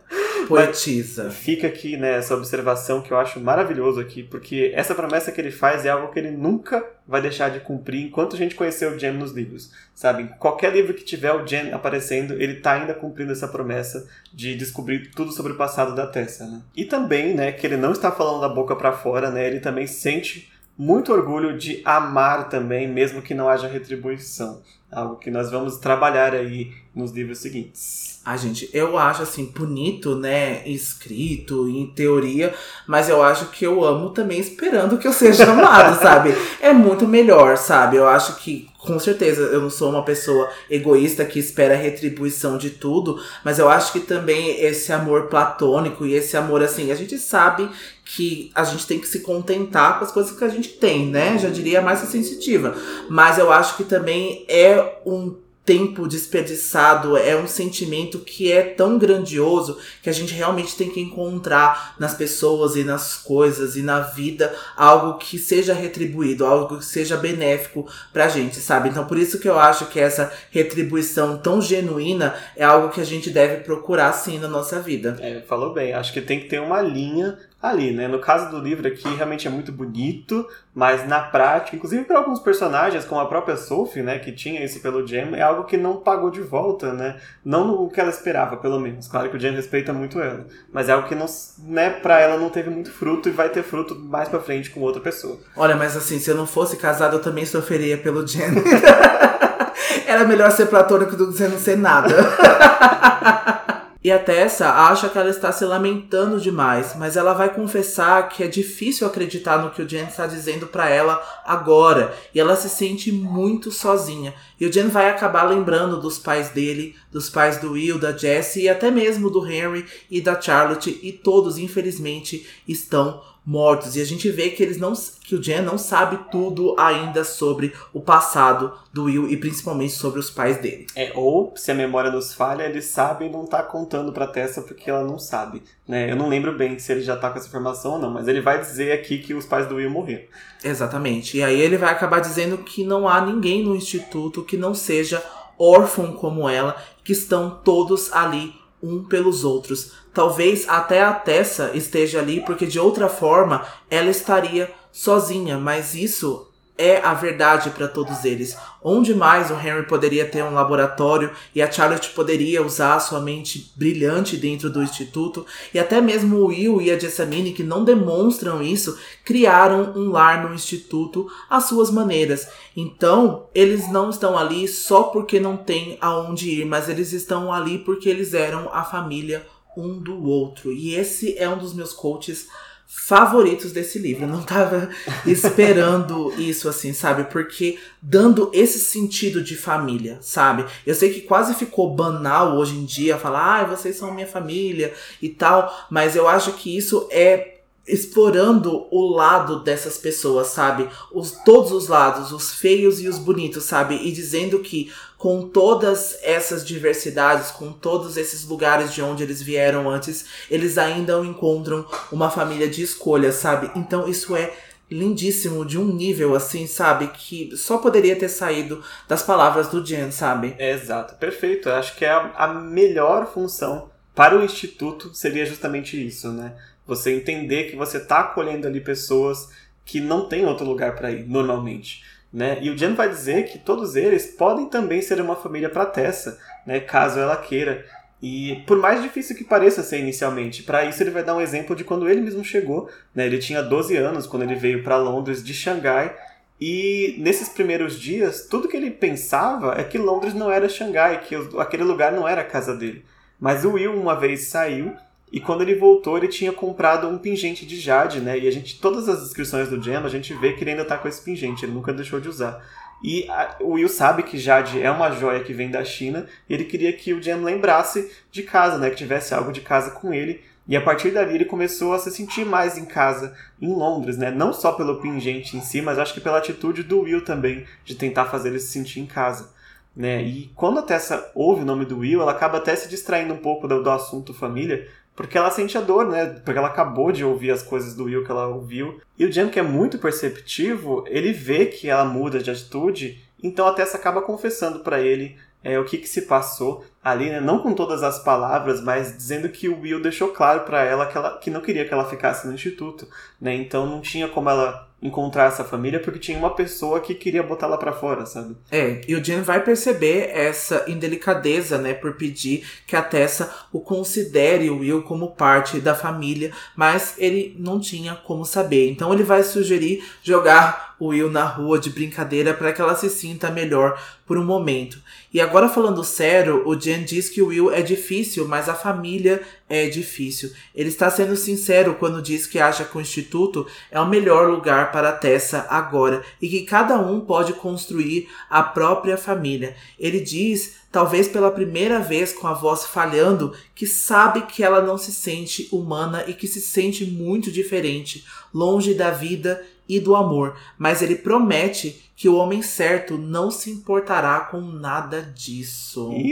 [SPEAKER 1] Poetisa.
[SPEAKER 2] Fica aqui, né, essa observação que eu acho maravilhoso aqui, porque essa promessa que ele faz é algo que ele nunca vai deixar de cumprir enquanto a gente conhecer o Jen nos livros, sabe? Qualquer livro que tiver o Jen aparecendo, ele tá ainda cumprindo essa promessa de descobrir tudo sobre o passado da Tessa, né? E também, né, que ele não está falando da boca para fora, né? Ele também sente muito orgulho de amar também, mesmo que não haja retribuição. Algo que nós vamos trabalhar aí nos livros seguintes.
[SPEAKER 1] Ah, gente, eu acho assim, bonito, né? Escrito, em teoria, mas eu acho que eu amo também esperando que eu seja amado, sabe? É muito melhor, sabe? Eu acho que com certeza, eu não sou uma pessoa egoísta que espera retribuição de tudo, mas eu acho que também esse amor platônico e esse amor assim, a gente sabe que a gente tem que se contentar com as coisas que a gente tem, né? Já diria mais sensitiva. Mas eu acho que também é um tempo desperdiçado, é um sentimento que é tão grandioso que a gente realmente tem que encontrar nas pessoas e nas coisas e na vida algo que seja retribuído, algo que seja benéfico pra gente, sabe? Então por isso que eu acho que essa retribuição tão genuína é algo que a gente deve procurar sim na nossa vida.
[SPEAKER 2] É, falou bem, acho que tem que ter uma linha ali, né? No caso do livro aqui, realmente é muito bonito, mas na prática, inclusive para alguns personagens, como a própria Sophie, né, que tinha isso pelo Jam, é algo que não pagou de volta, né? Não no que ela esperava, pelo menos. Claro que o Jam respeita muito ela, mas é algo que não, né, para ela não teve muito fruto e vai ter fruto mais para frente com outra pessoa.
[SPEAKER 1] Olha, mas assim, se eu não fosse casado, eu também sofreria pelo Jam. Era melhor ser platônico do que você não ser nada. E a Tessa acha que ela está se lamentando demais, mas ela vai confessar que é difícil acreditar no que o Jen está dizendo para ela agora, e ela se sente muito sozinha. E o Jen vai acabar lembrando dos pais dele, dos pais do Will, da Jessie e até mesmo do Henry e da Charlotte, e todos, infelizmente, estão mortos. E a gente vê que eles não que o Jen não sabe tudo ainda sobre o passado do Will e principalmente sobre os pais dele.
[SPEAKER 2] É, ou se a memória nos falha, ele sabe e não tá contando pra Tessa porque ela não sabe, né? Eu não lembro bem se ele já tá com essa informação ou não, mas ele vai dizer aqui que os pais do Will morreram.
[SPEAKER 1] Exatamente. E aí ele vai acabar dizendo que não há ninguém no instituto que não seja órfão como ela, que estão todos ali um pelos outros. Talvez até a Tessa esteja ali, porque de outra forma ela estaria sozinha, mas isso é a verdade para todos eles. Onde mais o Henry poderia ter um laboratório e a Charlotte poderia usar sua mente brilhante dentro do instituto, e até mesmo o Will e a Jessamine, que não demonstram isso, criaram um lar no instituto às suas maneiras. Então, eles não estão ali só porque não tem aonde ir, mas eles estão ali porque eles eram a família um do outro. E esse é um dos meus coaches favoritos desse livro. Eu não tava esperando isso, assim, sabe? Porque dando esse sentido de família, sabe? Eu sei que quase ficou banal hoje em dia falar, ah, vocês são minha família e tal, mas eu acho que isso é explorando o lado dessas pessoas, sabe? Os, todos os lados, os feios e os bonitos, sabe? E dizendo que com todas essas diversidades, com todos esses lugares de onde eles vieram antes, eles ainda encontram uma família de escolha, sabe? Então isso é lindíssimo, de um nível assim, sabe? Que só poderia ter saído das palavras do Jen, sabe?
[SPEAKER 2] É, exato, perfeito. Eu acho que é a, a melhor função para o Instituto seria justamente isso, né? Você entender que você está acolhendo ali pessoas que não tem outro lugar para ir, normalmente. Né? E o Jen vai dizer que todos eles podem também ser uma família para Tessa, né? caso ela queira. E por mais difícil que pareça ser inicialmente, para isso ele vai dar um exemplo de quando ele mesmo chegou. Né? Ele tinha 12 anos quando ele veio para Londres de Xangai. E nesses primeiros dias, tudo que ele pensava é que Londres não era Xangai, que aquele lugar não era a casa dele. Mas o Will uma vez saiu e quando ele voltou, ele tinha comprado um pingente de jade, né? E a gente, todas as descrições do Jam, a gente vê que ele ainda tá com esse pingente, ele nunca deixou de usar. E a, o Will sabe que jade é uma joia que vem da China, e ele queria que o Jam lembrasse de casa, né? Que tivesse algo de casa com ele. E a partir dali ele começou a se sentir mais em casa em Londres, né? Não só pelo pingente em si, mas acho que pela atitude do Will também, de tentar fazer ele se sentir em casa. Né? E quando a Tessa ouve o nome do Will, ela acaba até se distraindo um pouco do, do assunto família, porque ela sente a dor, né? Porque ela acabou de ouvir as coisas do Will que ela ouviu. E o Jam, que é muito perceptivo, ele vê que ela muda de atitude, então a Tessa acaba confessando para ele é, o que, que se passou. ali, né? Não com todas as palavras, mas dizendo que o Will deixou claro para ela que, ela que não queria que ela ficasse no instituto, né? Então não tinha como ela encontrar essa família porque tinha uma pessoa que queria botar ela para fora, sabe?
[SPEAKER 1] É, e o Jen vai perceber essa indelicadeza, né, por pedir que a Tessa o considere o Will como parte da família, mas ele não tinha como saber. Então ele vai sugerir jogar o Will na rua de brincadeira para que ela se sinta melhor por um momento. E agora falando sério, o Jen diz que o Will é difícil, mas a família é difícil. Ele está sendo sincero quando diz que acha que o instituto é o melhor lugar para a Tessa agora e que cada um pode construir a própria família. Ele diz, talvez pela primeira vez com a voz falhando, que sabe que ela não se sente humana e que se sente muito diferente, longe da vida e do amor, mas ele promete que o homem certo não se importará com nada disso.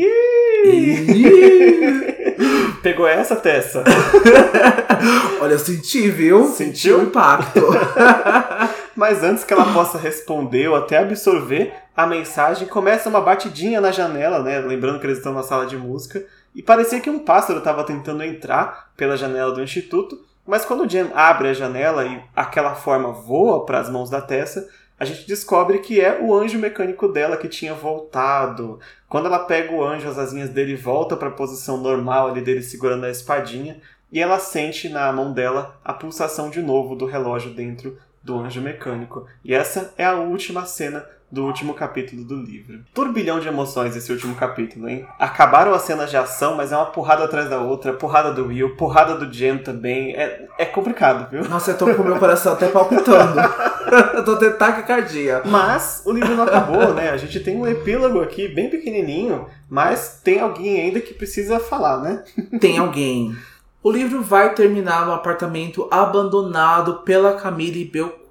[SPEAKER 2] Pegou essa, Tessa?
[SPEAKER 1] Olha, eu senti, viu?
[SPEAKER 2] Sentiu
[SPEAKER 1] o impacto.
[SPEAKER 2] Mas antes que ela possa responder ou até absorver a mensagem, começa uma batidinha na janela, né? Lembrando que eles estão na sala de música. E parecia que um pássaro estava tentando entrar pela janela do instituto. Mas quando o Jen abre a janela e aquela forma voa para as mãos da Tessa, a gente descobre que é o anjo mecânico dela que tinha voltado. Quando ela pega o anjo, as asinhas dele volta para a posição normal ali dele segurando a espadinha e ela sente na mão dela a pulsação de novo do relógio dentro do anjo mecânico. E essa é a última cena do último capítulo do livro. Turbilhão de emoções esse último capítulo, hein? Acabaram as cenas de ação, mas é uma porrada atrás da outra, porrada do Will, porrada do Jen também. É, é complicado, viu?
[SPEAKER 1] Nossa, eu tô com o meu coração até palpitando. eu tô tendo taquicardia.
[SPEAKER 2] Mas o livro não acabou, né? A gente tem um epílogo aqui bem pequenininho, mas tem alguém ainda que precisa falar, né?
[SPEAKER 1] tem alguém. O livro vai terminar no apartamento abandonado pela Camille Belcourt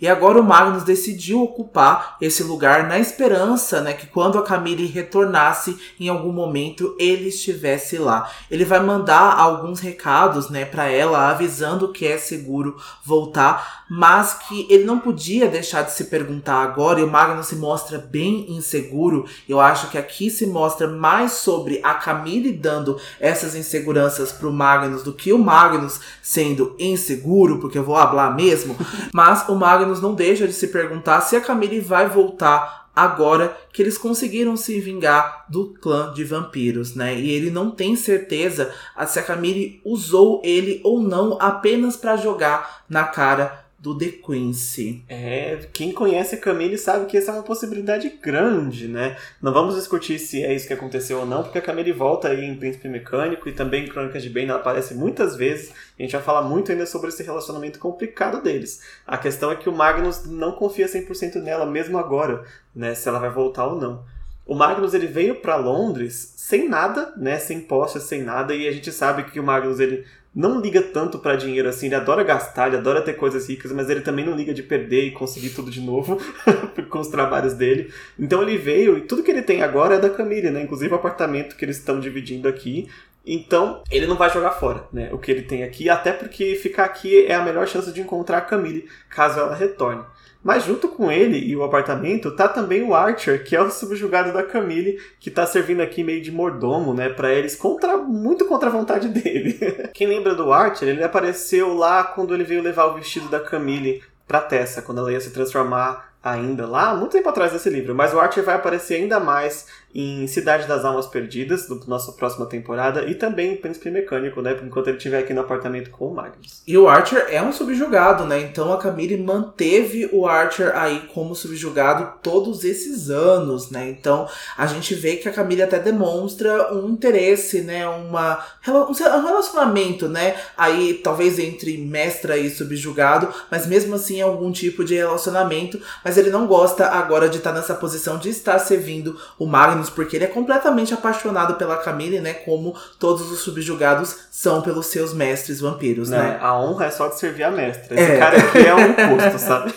[SPEAKER 1] e agora o Magnus decidiu ocupar esse lugar na esperança, né, que quando a Camille retornasse em algum momento ele estivesse lá. Ele vai mandar alguns recados, né, para ela avisando que é seguro voltar, mas que ele não podia deixar de se perguntar agora. E o Magnus se mostra bem inseguro. Eu acho que aqui se mostra mais sobre a Camille dando essas inseguranças pro Magnus do que o Magnus sendo inseguro, porque eu vou falar mesmo. Mas o Magnus não deixa de se perguntar se a Camille vai voltar agora que eles conseguiram se vingar do clã de vampiros, né? E ele não tem certeza se a Camille usou ele ou não apenas para jogar na cara do The Quincy.
[SPEAKER 2] É, quem conhece a Camille sabe que essa é uma possibilidade grande, né? Não vamos discutir se é isso que aconteceu ou não, porque a Camille volta aí em Príncipe Mecânico e também em Crônicas de Bane ela aparece muitas vezes. A gente vai falar muito ainda sobre esse relacionamento complicado deles. A questão é que o Magnus não confia 100% nela mesmo agora, né? Se ela vai voltar ou não. O Magnus ele veio para Londres sem nada, né? Sem posses, sem nada, e a gente sabe que o Magnus ele não liga tanto para dinheiro assim, ele adora gastar, ele adora ter coisas ricas, mas ele também não liga de perder e conseguir tudo de novo com os trabalhos dele. Então ele veio e tudo que ele tem agora é da Camille, né? Inclusive o apartamento que eles estão dividindo aqui. Então, ele não vai jogar fora, né? O que ele tem aqui, até porque ficar aqui é a melhor chance de encontrar a Camille, caso ela retorne. Mas junto com ele e o apartamento tá também o Archer, que é o subjugado da Camille, que tá servindo aqui meio de mordomo, né, para eles contra muito contra a vontade dele. Quem lembra do Archer, ele apareceu lá quando ele veio levar o vestido da Camille pra Tessa, quando ela ia se transformar ainda lá, muito tempo atrás desse livro, mas o Archer vai aparecer ainda mais em Cidade das Almas Perdidas, do nossa próxima temporada, e também em Príncipe Mecânico, né? Enquanto ele estiver aqui no apartamento com o Magnus.
[SPEAKER 1] E o Archer é um subjugado, né? Então a Camille manteve o Archer aí como subjugado todos esses anos, né? Então a gente vê que a Camille até demonstra um interesse, né? Uma, um relacionamento, né? Aí talvez entre mestra e subjugado, mas mesmo assim algum tipo de relacionamento. Mas ele não gosta agora de estar nessa posição de estar servindo o Magnus porque ele é completamente apaixonado pela Camille, né? Como todos os subjugados são pelos seus mestres vampiros, né?
[SPEAKER 2] A honra é só de servir a mestra. Esse é. cara aqui é um custo, sabe?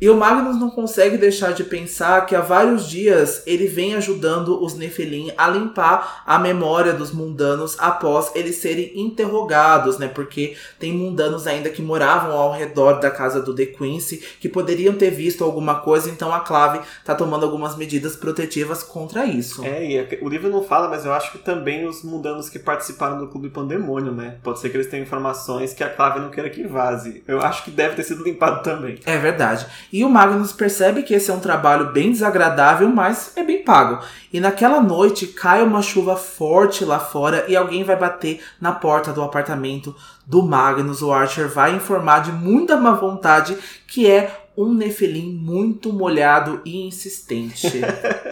[SPEAKER 1] E o Magnus não consegue deixar de pensar que há vários dias ele vem ajudando os Nephilim a limpar a memória dos mundanos após eles serem interrogados, né? Porque tem mundanos ainda que moravam ao redor da casa do The Quincy que poderiam ter visto alguma coisa, então a Clave tá tomando algumas medidas protetivas contra isso.
[SPEAKER 2] É, e o livro não fala, mas eu acho que também os mundanos que participaram do Clube Pandemônio, né? Pode ser que eles tenham informações que a Clave não queira que vaze. Eu acho que deve ter sido limpado também.
[SPEAKER 1] É verdade. E o Magnus percebe que esse é um trabalho bem desagradável, mas é bem pago. E naquela noite cai uma chuva forte lá fora e alguém vai bater na porta do apartamento do Magnus. O Archer vai informar de muita má vontade que é um Nefelim muito molhado e insistente.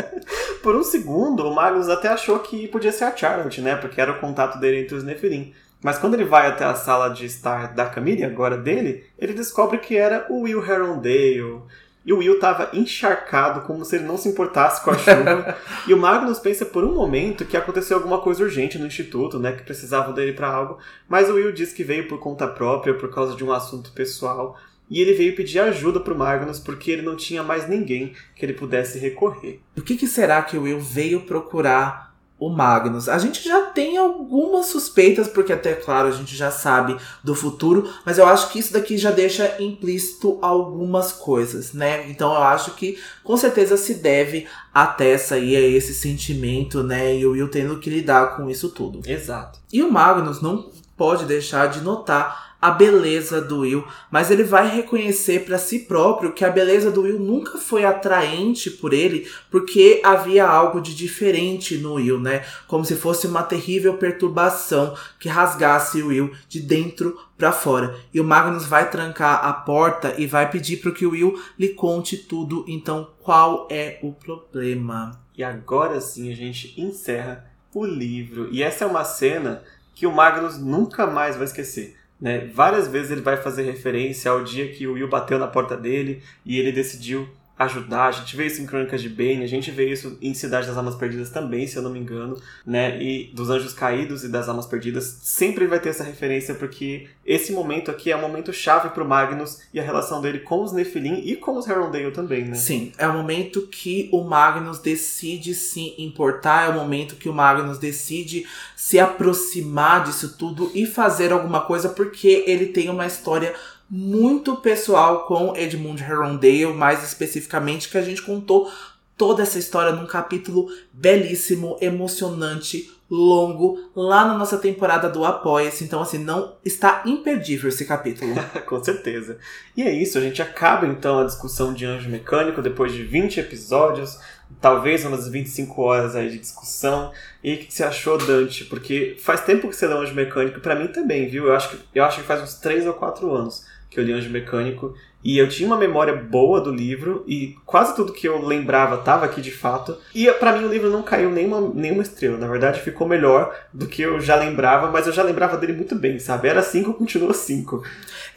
[SPEAKER 2] Por um segundo, o Magnus até achou que podia ser a Charlotte, né? Porque era o contato dele entre os Nefelim. Mas quando ele vai até a sala de estar da Camille, agora dele, ele descobre que era o Will Herondale. E o Will estava encharcado, como se ele não se importasse com a chuva. e o Magnus pensa por um momento que aconteceu alguma coisa urgente no instituto, né? Que precisavam dele para algo. Mas o Will diz que veio por conta própria, por causa de um assunto pessoal. E ele veio pedir ajuda pro Magnus porque ele não tinha mais ninguém que ele pudesse recorrer.
[SPEAKER 1] O que, que será que o Will veio procurar o Magnus. A gente já tem algumas suspeitas, porque até claro a gente já sabe do futuro, mas eu acho que isso daqui já deixa implícito algumas coisas, né? Então eu acho que com certeza se deve a Tessa aí a esse sentimento, né? E o Will tendo que lidar com isso tudo.
[SPEAKER 2] Exato.
[SPEAKER 1] E o Magnus não pode deixar de notar a beleza do Will, mas ele vai reconhecer para si próprio que a beleza do Will nunca foi atraente por ele, porque havia algo de diferente no Will, né? Como se fosse uma terrível perturbação que rasgasse o Will de dentro para fora. E o Magnus vai trancar a porta e vai pedir para que o Will lhe conte tudo. Então, qual é o problema?
[SPEAKER 2] E agora sim a gente encerra o livro. E essa é uma cena que o Magnus nunca mais vai esquecer. Né? Várias vezes ele vai fazer referência ao dia que o Will bateu na porta dele e ele decidiu ajudar. A gente vê isso em Crônicas de Bane, a gente vê isso em Cidade das Almas Perdidas também, se eu não me engano, né? E dos Anjos Caídos e das Almas Perdidas, sempre vai ter essa referência porque esse momento aqui é um momento chave pro Magnus e a relação dele com os Nephilim e com os Herondale também, né?
[SPEAKER 1] Sim, é o momento que o Magnus decide se importar, é o momento que o Magnus decide se aproximar disso tudo e fazer alguma coisa porque ele tem uma história muito pessoal com Edmund Herondale, mais especificamente, que a gente contou toda essa história num capítulo belíssimo, emocionante, longo, lá na nossa temporada do Apoia-se. Então, assim, não está imperdível esse capítulo.
[SPEAKER 2] com certeza. E é isso, a gente acaba então a discussão de Anjo Mecânico depois de 20 episódios, talvez umas 25 horas aí de discussão. E o que você achou, Dante? Porque faz tempo que você lê Anjo Mecânico, para mim também, viu? Eu acho que, eu acho que faz uns 3 ou 4 anos que eu li Anjo Mecânico. E eu tinha uma memória boa do livro e quase tudo que eu lembrava estava aqui de fato. E para mim o livro não caiu nenhuma, nenhuma estrela. Na verdade, ficou melhor do que eu já lembrava, mas eu já lembrava dele muito bem, sabe? Era 5, continua 5.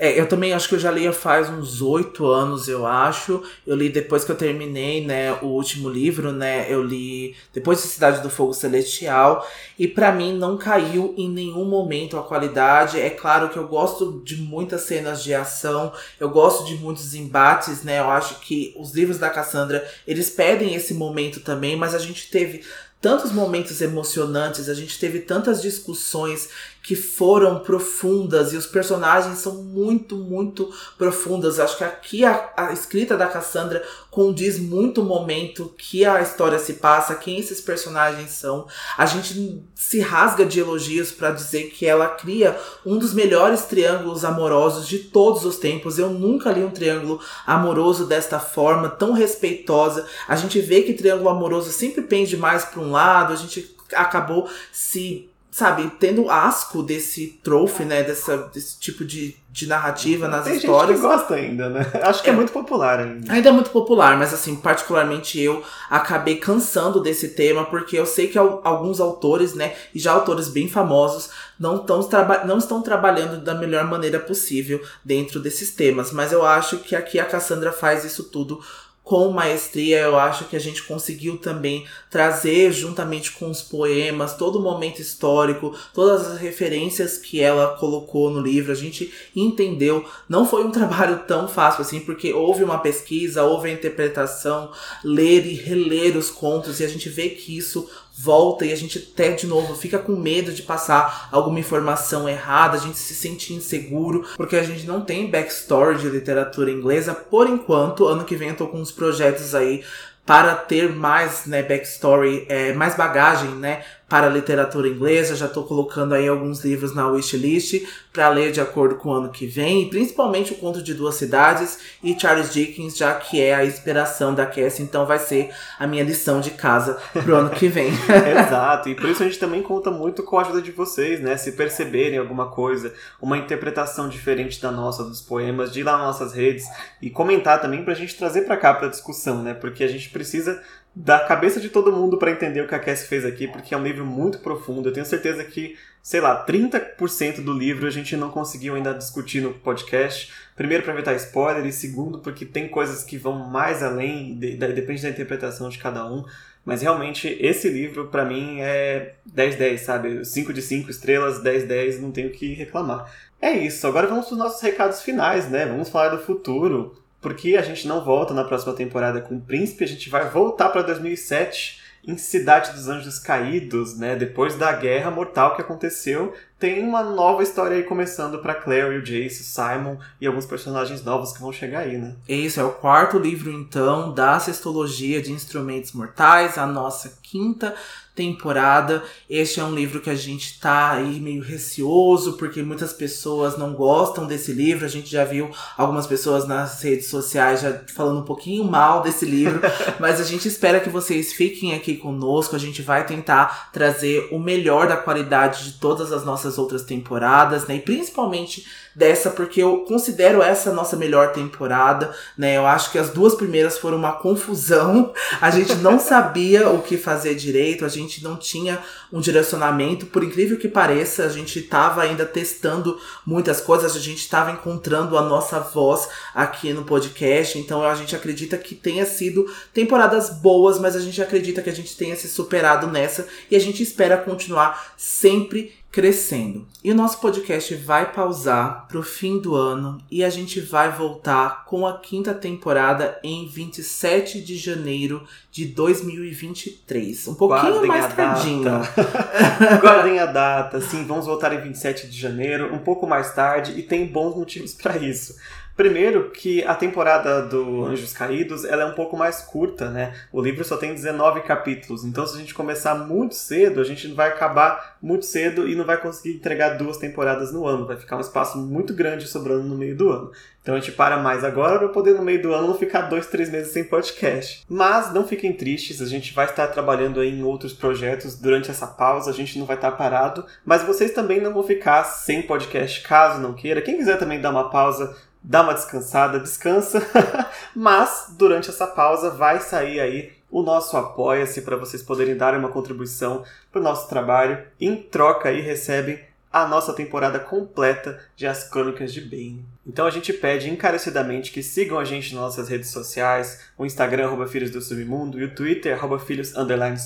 [SPEAKER 1] É, eu também acho que eu já li faz uns oito anos, eu acho. Eu li depois que eu terminei, né, o último livro, né? Eu li depois de Cidade do Fogo Celestial. E para mim não caiu em nenhum momento a qualidade. É claro que eu gosto de muitas cenas de ação, eu gosto de muitos embates, né? Eu acho que os livros da Cassandra, eles pedem esse momento também, mas a gente teve tantos momentos emocionantes, a gente teve tantas discussões que foram profundas e os personagens são muito, muito profundas. Acho que aqui a, a, escrita da Cassandra condiz muito o momento que a história se passa, quem esses personagens são. A gente se rasga de elogios para dizer que ela cria um dos melhores triângulos amorosos de todos os tempos. Eu nunca li um triângulo amoroso desta forma, tão respeitosa. A gente vê que triângulo amoroso sempre pende mais para um lado, a gente acabou se sabe, tendo asco desse trofe, né, dessa, desse tipo de, de narrativa nas
[SPEAKER 2] Tem
[SPEAKER 1] histórias.
[SPEAKER 2] Gente que gosta ainda, né? Acho que é, é, muito popular ainda.
[SPEAKER 1] Ainda é muito popular, mas assim, particularmente eu acabei cansando desse tema, porque eu sei que alguns autores, né, e já autores bem famosos, não, tão não estão trabalhando da melhor maneira possível dentro desses temas. Mas eu acho que aqui a Cassandra faz isso tudo com maestria. Eu acho que a gente conseguiu também trazer, juntamente com os poemas, todo o momento histórico, todas as referências que ela colocou no livro. A gente entendeu. Não foi um trabalho tão fácil assim, porque houve uma pesquisa, houve a interpretação, ler e reler os contos, e a gente vê que isso volta e a gente até de novo fica com medo de passar alguma informação errada, a gente se sente inseguro, porque a gente não tem backstory de literatura inglesa por enquanto. Ano que vem eu tô com uns projetos aí para ter mais né, backstory, é, mais bagagem né, para a literatura inglesa. Já estou colocando aí alguns livros na wishlist para ler de acordo com o ano que vem, e principalmente o Conto de Duas Cidades e Charles Dickens, já que é a inspiração da Cassie, então vai ser a minha lição de casa pro ano que vem.
[SPEAKER 2] Exato, e por isso a gente também conta muito com a ajuda de vocês, né? Se perceberem alguma coisa, uma interpretação diferente da nossa dos poemas, de ir lá nas nossas redes e comentar também pra gente trazer para cá pra discussão, né? Porque a gente precisa da cabeça de todo mundo para entender o que a Cassie fez aqui, porque é um livro muito profundo. Eu tenho certeza que, sei lá, 30% do livro a gente não conseguiu ainda discutir no podcast. Primeiro, para evitar spoiler, e segundo, porque tem coisas que vão mais além, de, de, depende da interpretação de cada um. Mas realmente, esse livro, para mim, é 10-10, sabe? 5 de 5 estrelas, 10-10, não tenho o que reclamar. É isso, agora vamos para os nossos recados finais, né? Vamos falar do futuro porque a gente não volta na próxima temporada com o Príncipe, a gente vai voltar para 2007 em Cidade dos Anjos Caídos, né? Depois da guerra mortal que aconteceu, tem uma nova história aí começando para Claire, o Jace, o Simon e alguns personagens novos que vão chegar aí, né?
[SPEAKER 1] Esse é o quarto livro então da Sextologia de Instrumentos Mortais, a nossa quinta temporada. Este é um livro que a gente tá aí meio receoso, porque muitas pessoas não gostam desse livro. A gente já viu algumas pessoas nas redes sociais já falando um pouquinho mal desse livro, mas a gente espera que vocês fiquem aqui conosco. A gente vai tentar trazer o melhor da qualidade de todas as nossas outras temporadas, né? E principalmente dessa, porque eu considero essa a nossa melhor temporada, né? Eu acho que as duas primeiras foram uma confusão. A gente não sabia o que fazer direito, a gente não tinha um direcionamento. Por incrível que pareça, a gente estava ainda testando muitas coisas, a gente estava encontrando a nossa voz aqui no podcast. Então a gente acredita que tenha sido temporadas boas, mas a gente acredita que a gente tenha se superado nessa e a gente espera continuar sempre crescendo. E o nosso podcast vai pausar pro fim do ano e a gente vai voltar com a quinta temporada em 27 de janeiro de 2023. Um pouquinho Guardem mais tardinho.
[SPEAKER 2] Guardem a data, sim, vamos voltar em 27 de janeiro, um pouco mais tarde e tem bons motivos para isso. Primeiro que a temporada do Anjos Caídos ela é um pouco mais curta, né? O livro só tem 19 capítulos, então se a gente começar muito cedo, a gente vai acabar muito cedo e não vai conseguir entregar duas temporadas no ano. Vai ficar um espaço muito grande sobrando no meio do ano. Então a gente para mais agora para poder no meio do ano não ficar dois, três meses sem podcast. Mas não fiquem tristes, a gente vai estar trabalhando em outros projetos durante essa pausa, a gente não vai estar parado, mas vocês também não vão ficar sem podcast caso não queira. Quem quiser também dar uma pausa, dá uma descansada, descansa. Mas durante essa pausa vai sair aí o nosso apoia-se para vocês poderem dar uma contribuição para o nosso trabalho. Em troca aí recebem a nossa temporada completa de As Crônicas de Bane. Então a gente pede encarecidamente que sigam a gente nas nossas redes sociais, o Instagram, arroba Filhos do Submundo, e o Twitter, arroba Filhos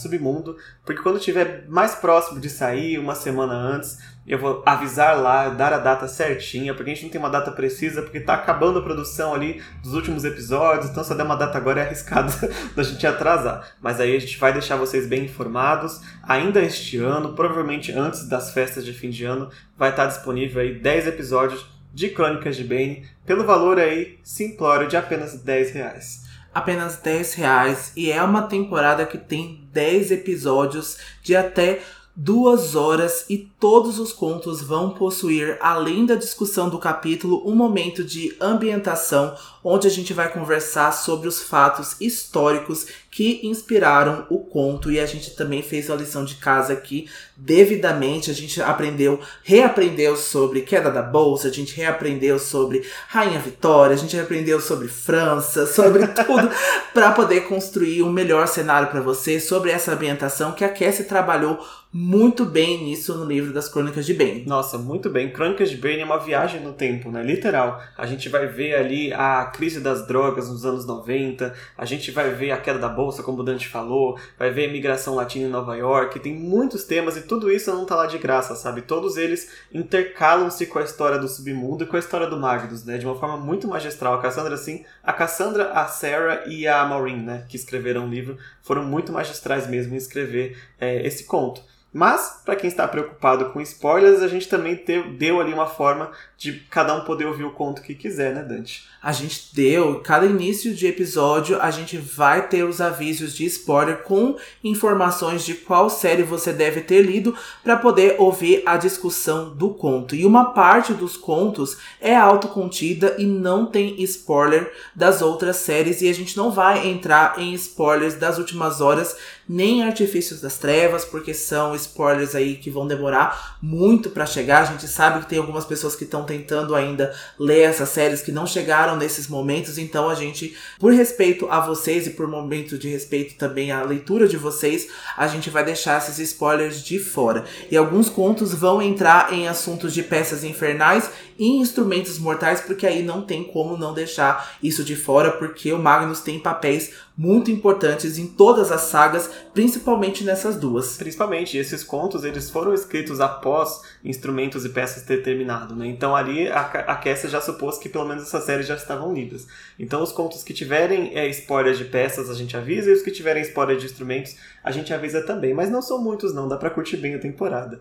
[SPEAKER 2] Submundo, porque quando estiver mais próximo de sair, uma semana antes, eu vou avisar lá, dar a data certinha, porque a gente não tem uma data precisa, porque tá acabando a produção ali dos últimos episódios, então se eu der uma data agora é arriscado da gente atrasar. Mas aí a gente vai deixar vocês bem informados. Ainda este ano, provavelmente antes das festas de fim de ano, vai estar disponível aí 10 episódios de Crônicas de Bane, pelo valor aí simplório de apenas 10 reais.
[SPEAKER 1] Apenas 10 reais, e é uma temporada que tem 10 episódios de até duas horas e todos os contos vão possuir, além da discussão do capítulo, um momento de ambientação onde a gente vai conversar sobre os fatos históricos que inspiraram o conto e a gente também fez a lição de casa aqui devidamente. A gente aprendeu, reaprendeu sobre queda da bolsa, a gente reaprendeu sobre Rainha Vitória, a gente reaprendeu sobre França, sobre tudo para poder construir um melhor cenário para você sobre essa ambientação que a Cassie trabalhou muito bem nisso no livro das Crônicas de Bane.
[SPEAKER 2] Nossa, muito bem. Crônicas de Bane é uma viagem no tempo, né? Literal. A gente vai ver ali a crise das drogas nos anos 90, a gente vai ver a queda da bolsa, como o Dante falou, vai ver a imigração latina em Nova York, tem muitos temas e tudo isso não tá lá de graça, sabe? Todos eles intercalam-se com a história do submundo e com a história do Magnus, né? De uma forma muito magistral. A Cassandra, assim, a Cassandra, a Sarah e a Maureen, né? Que escreveram o livro, foram muito magistrais mesmo em escrever é, esse conto. Mas, para quem está preocupado com spoilers, a gente também deu ali uma forma de cada um poder ouvir o conto que quiser, né, Dante?
[SPEAKER 1] A gente deu, cada início de episódio, a gente vai ter os avisos de spoiler com informações de qual série você deve ter lido para poder ouvir a discussão do conto. E uma parte dos contos é autocontida e não tem spoiler das outras séries, e a gente não vai entrar em spoilers das últimas horas nem Artifícios das Trevas, porque são spoilers aí que vão demorar muito para chegar. A gente sabe que tem algumas pessoas que estão tentando ainda ler essas séries que não chegaram nesses momentos, então a gente, por respeito a vocês e por momento de respeito também à leitura de vocês, a gente vai deixar esses spoilers de fora. E alguns contos vão entrar em assuntos de peças infernais e instrumentos mortais, porque aí não tem como não deixar isso de fora, porque o Magnus tem papéis muito importantes em todas as sagas, principalmente nessas duas.
[SPEAKER 2] Principalmente, esses contos eles foram escritos após instrumentos e peças ter terminado, né? Então ali a, a Cassia já supôs que pelo menos essas séries já estavam lidas. Então os contos que tiverem é, spoilers de peças a gente avisa e os que tiverem spoilers de instrumentos a gente avisa também, mas não são muitos não, dá para curtir bem a temporada.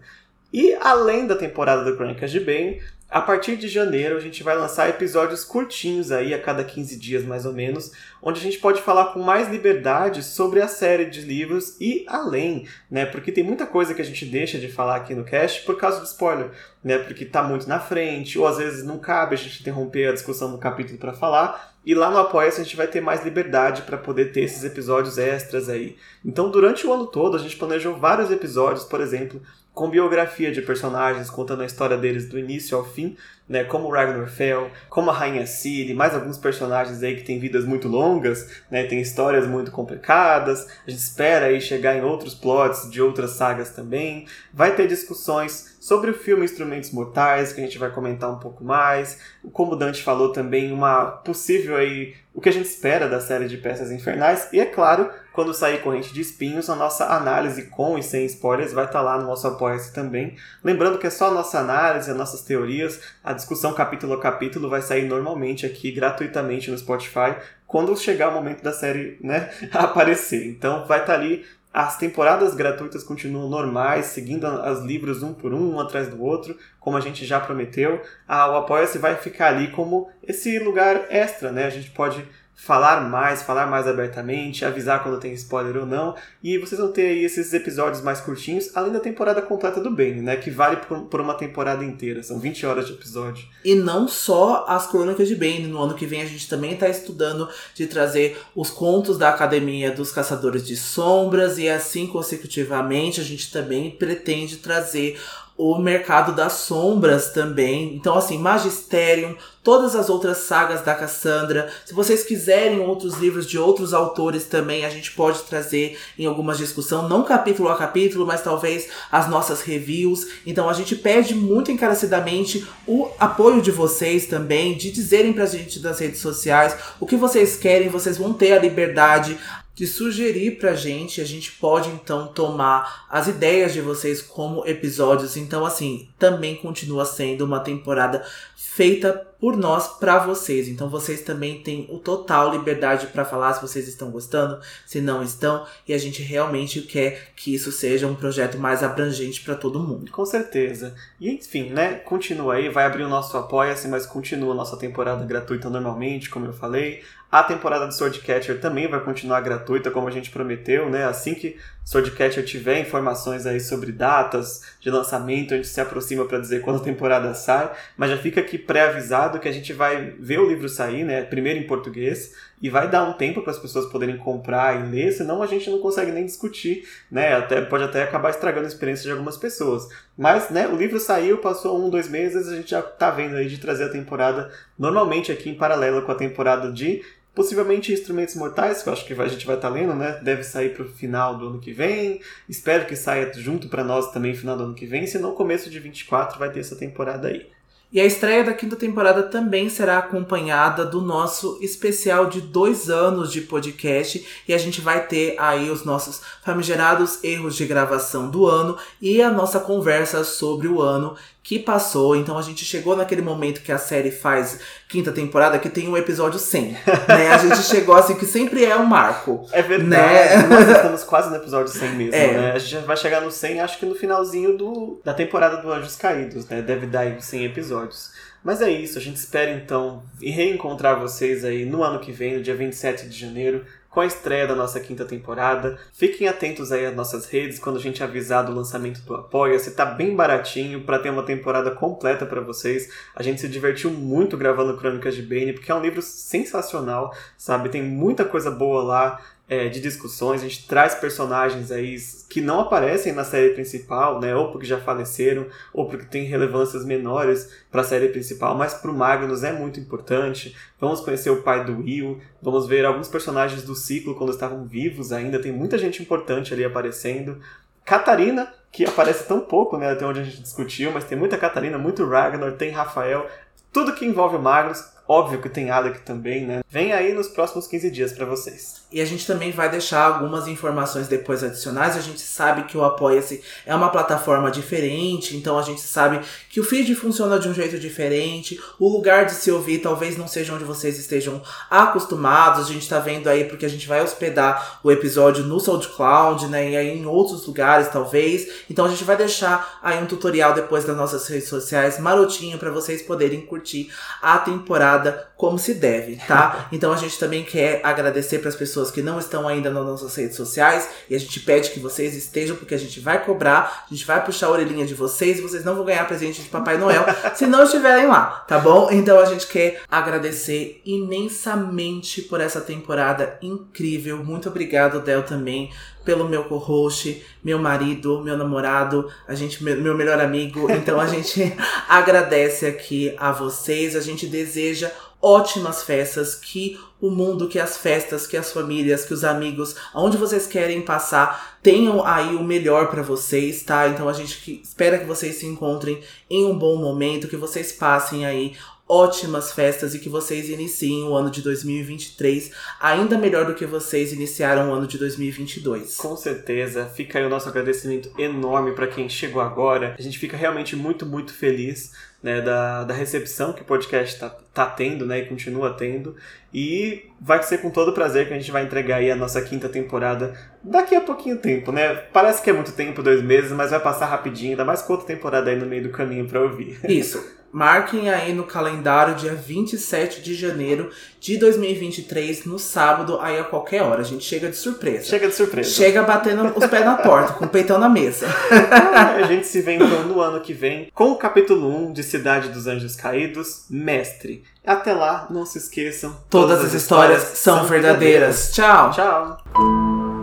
[SPEAKER 2] E além da temporada do Crônicas de Bane, a partir de janeiro a gente vai lançar episódios curtinhos aí a cada 15 dias mais ou menos, onde a gente pode falar com mais liberdade sobre a série de livros e além, né? Porque tem muita coisa que a gente deixa de falar aqui no cast por causa do spoiler, né? Porque tá muito na frente, ou às vezes não cabe a gente interromper a discussão do capítulo para falar. E lá no Apoia-se a gente vai ter mais liberdade para poder ter esses episódios extras aí. Então, durante o ano todo, a gente planejou vários episódios, por exemplo, com biografia de personagens, contando a história deles do início ao fim, né, como Ragnar Fell, como a Rainha Ciri, mais alguns personagens aí que têm vidas muito longas, né, tem histórias muito complicadas, a gente espera aí chegar em outros plots de outras sagas também, vai ter discussões sobre o filme Instrumentos Mortais, que a gente vai comentar um pouco mais, como o Dante falou também, uma possível aí, o que a gente espera da série de peças infernais, e é claro, quando sair Corrente de Espinhos, a nossa análise com e sem spoilers vai estar tá lá no nosso Apoia-se também. Lembrando que é só a nossa análise, as nossas teorias, a discussão capítulo a capítulo vai sair normalmente aqui, gratuitamente no Spotify, quando chegar o momento da série né, aparecer. Então vai estar tá ali as temporadas gratuitas continuam normais, seguindo os livros um por um, um atrás do outro, como a gente já prometeu. Ah, o Apoia-se vai ficar ali como esse lugar extra, né? A gente pode falar mais, falar mais abertamente, avisar quando tem spoiler ou não. E vocês vão ter aí esses episódios mais curtinhos, além da temporada completa do Bane, né? Que vale por, por uma temporada inteira. São 20 horas de episódio.
[SPEAKER 1] E não só as crônicas de Bane. No ano que vem a gente também está estudando de trazer os contos da Academia dos Caçadores de Sombras. E assim consecutivamente a gente também pretende trazer o mercado das sombras também. Então, assim, Magisterium, todas as outras sagas da Cassandra. Se vocês quiserem outros livros de outros autores também, a gente pode trazer em algumas discussão, não capítulo a capítulo, mas talvez as nossas reviews. Então, a gente pede muito encarecidamente o apoio de vocês também, de dizerem pra gente nas redes sociais o que vocês querem, vocês vão ter a liberdade de sugerir pra gente. A gente pode então tomar as ideias de vocês como episódios. Então, assim, também continua sendo uma temporada feita por nós para vocês. Então, vocês também têm o total liberdade para falar se vocês estão gostando, se não estão. E a gente realmente quer que isso seja um projeto mais abrangente para todo mundo.
[SPEAKER 2] Com certeza. E enfim, né? Continua aí, vai abrir o nosso Apoia-se, mas continua a nossa temporada gratuita normalmente, como eu falei. A temporada do Swordcatcher também vai continuar gratuita, como a gente prometeu, né? Assim que Swordcatcher tiver informações aí sobre datas de lançamento, a gente se aproxima para dizer quando a temporada sai, mas já fica aqui pré-avisado que a gente vai ver o livro sair, né, primeiro em português, e vai dar um tempo para as pessoas poderem comprar e ler, senão a gente não consegue nem discutir, né, até, pode até acabar estragando a experiência de algumas pessoas. Mas, né, o livro saiu, passou um, dois meses, a gente já tá vendo aí de trazer a temporada normalmente aqui em paralelo com a temporada de Possivelmente Instrumentos Mortais, que eu acho que a gente vai estar tá lendo, né? Deve sair para o final do ano que vem. Espero que saia junto para nós também final do ano que vem. Se não, começo de 24 vai ter essa temporada aí.
[SPEAKER 1] E a estreia da quinta temporada também será acompanhada do nosso especial de dois anos de podcast. E a gente vai ter aí os nossos famigerados erros de gravação do ano e a nossa conversa sobre o ano que passou. Então a gente chegou naquele momento que a série faz quinta temporada que tem um episódio 100. né? A gente chegou assim que sempre é um marco.
[SPEAKER 2] É verdade. Né? Nós estamos quase no episódio 100 mesmo, é. né? A gente vai chegar no 100 acho que no finalzinho do, da temporada do Anjos Caídos, né? Deve dar aí 100 episódios. Mas é isso, a gente espera então reencontrar vocês aí no ano que vem, no dia 27 de janeiro, com a estreia da nossa quinta temporada. Fiquem atentos aí às nossas redes quando a gente avisar do lançamento do Apoia-se. Tá bem baratinho para ter uma temporada completa para vocês. A gente se divertiu muito gravando Crônicas de Bane, porque é um livro sensacional, sabe? Tem muita coisa boa lá é, de discussões, a gente traz personagens aí que não aparecem na série principal, né? Ou porque já faleceram, ou porque têm relevâncias menores para a série principal, mas para o Magnus é muito importante. Vamos conhecer o pai do Will, vamos ver alguns personagens do ciclo quando estavam vivos ainda, tem muita gente importante ali aparecendo. Catarina, que aparece tão pouco, né, até onde a gente discutiu, mas tem muita Catarina, muito Ragnar, tem Rafael, tudo que envolve o Magnus, óbvio que tem Alec também, né? Vem aí nos próximos 15 dias para vocês.
[SPEAKER 1] E a gente também vai deixar algumas informações depois adicionais. A gente sabe que o Apoia-se é uma plataforma diferente, então a gente sabe que o feed funciona de um jeito diferente. O lugar de se ouvir talvez não seja onde vocês estejam acostumados. A gente tá vendo aí porque a gente vai hospedar o episódio no SoundCloud, né? E aí em outros lugares, talvez. Então a gente vai deixar aí um tutorial depois das nossas redes sociais marotinho para vocês poderem curtir a temporada como se deve, tá? Então a gente também quer agradecer para as pessoas que não estão ainda nas nossas redes sociais e a gente pede que vocês estejam porque a gente vai cobrar, a gente vai puxar a orelhinha de vocês e vocês não vão ganhar presente de Papai Noel se não estiverem lá, tá bom? Então a gente quer agradecer imensamente por essa temporada incrível. Muito obrigado, Del, também pelo meu co-host, meu marido, meu namorado, a gente meu melhor amigo. Então a gente agradece aqui a vocês, a gente deseja ótimas festas, que o mundo, que as festas, que as famílias, que os amigos, aonde vocês querem passar, tenham aí o melhor para vocês, tá? Então a gente que, espera que vocês se encontrem em um bom momento, que vocês passem aí ótimas festas e que vocês iniciem o ano de 2023 ainda melhor do que vocês iniciaram o ano de 2022.
[SPEAKER 2] Com certeza, fica aí o nosso agradecimento enorme para quem chegou agora. A gente fica realmente muito, muito feliz né, da, da recepção que o podcast está tá tendo né, e continua tendo. E vai ser com todo prazer que a gente vai entregar aí a nossa quinta temporada daqui a pouquinho tempo, né? Parece que é muito tempo, dois meses, mas vai passar rapidinho, ainda mais com outra temporada aí no meio do caminho para ouvir.
[SPEAKER 1] Isso. Marquem aí no calendário dia 27 de janeiro de 2023, no sábado, aí a qualquer hora. A gente chega de surpresa.
[SPEAKER 2] Chega de surpresa.
[SPEAKER 1] Chega batendo os pés na porta, com o peitão na mesa.
[SPEAKER 2] a gente se vê então no ano que vem com o capítulo 1 de Cidade dos Anjos Caídos, Mestre. Até lá, não se esqueçam.
[SPEAKER 1] Todas, todas as histórias, histórias são verdadeiras. verdadeiras. Tchau.
[SPEAKER 2] Tchau.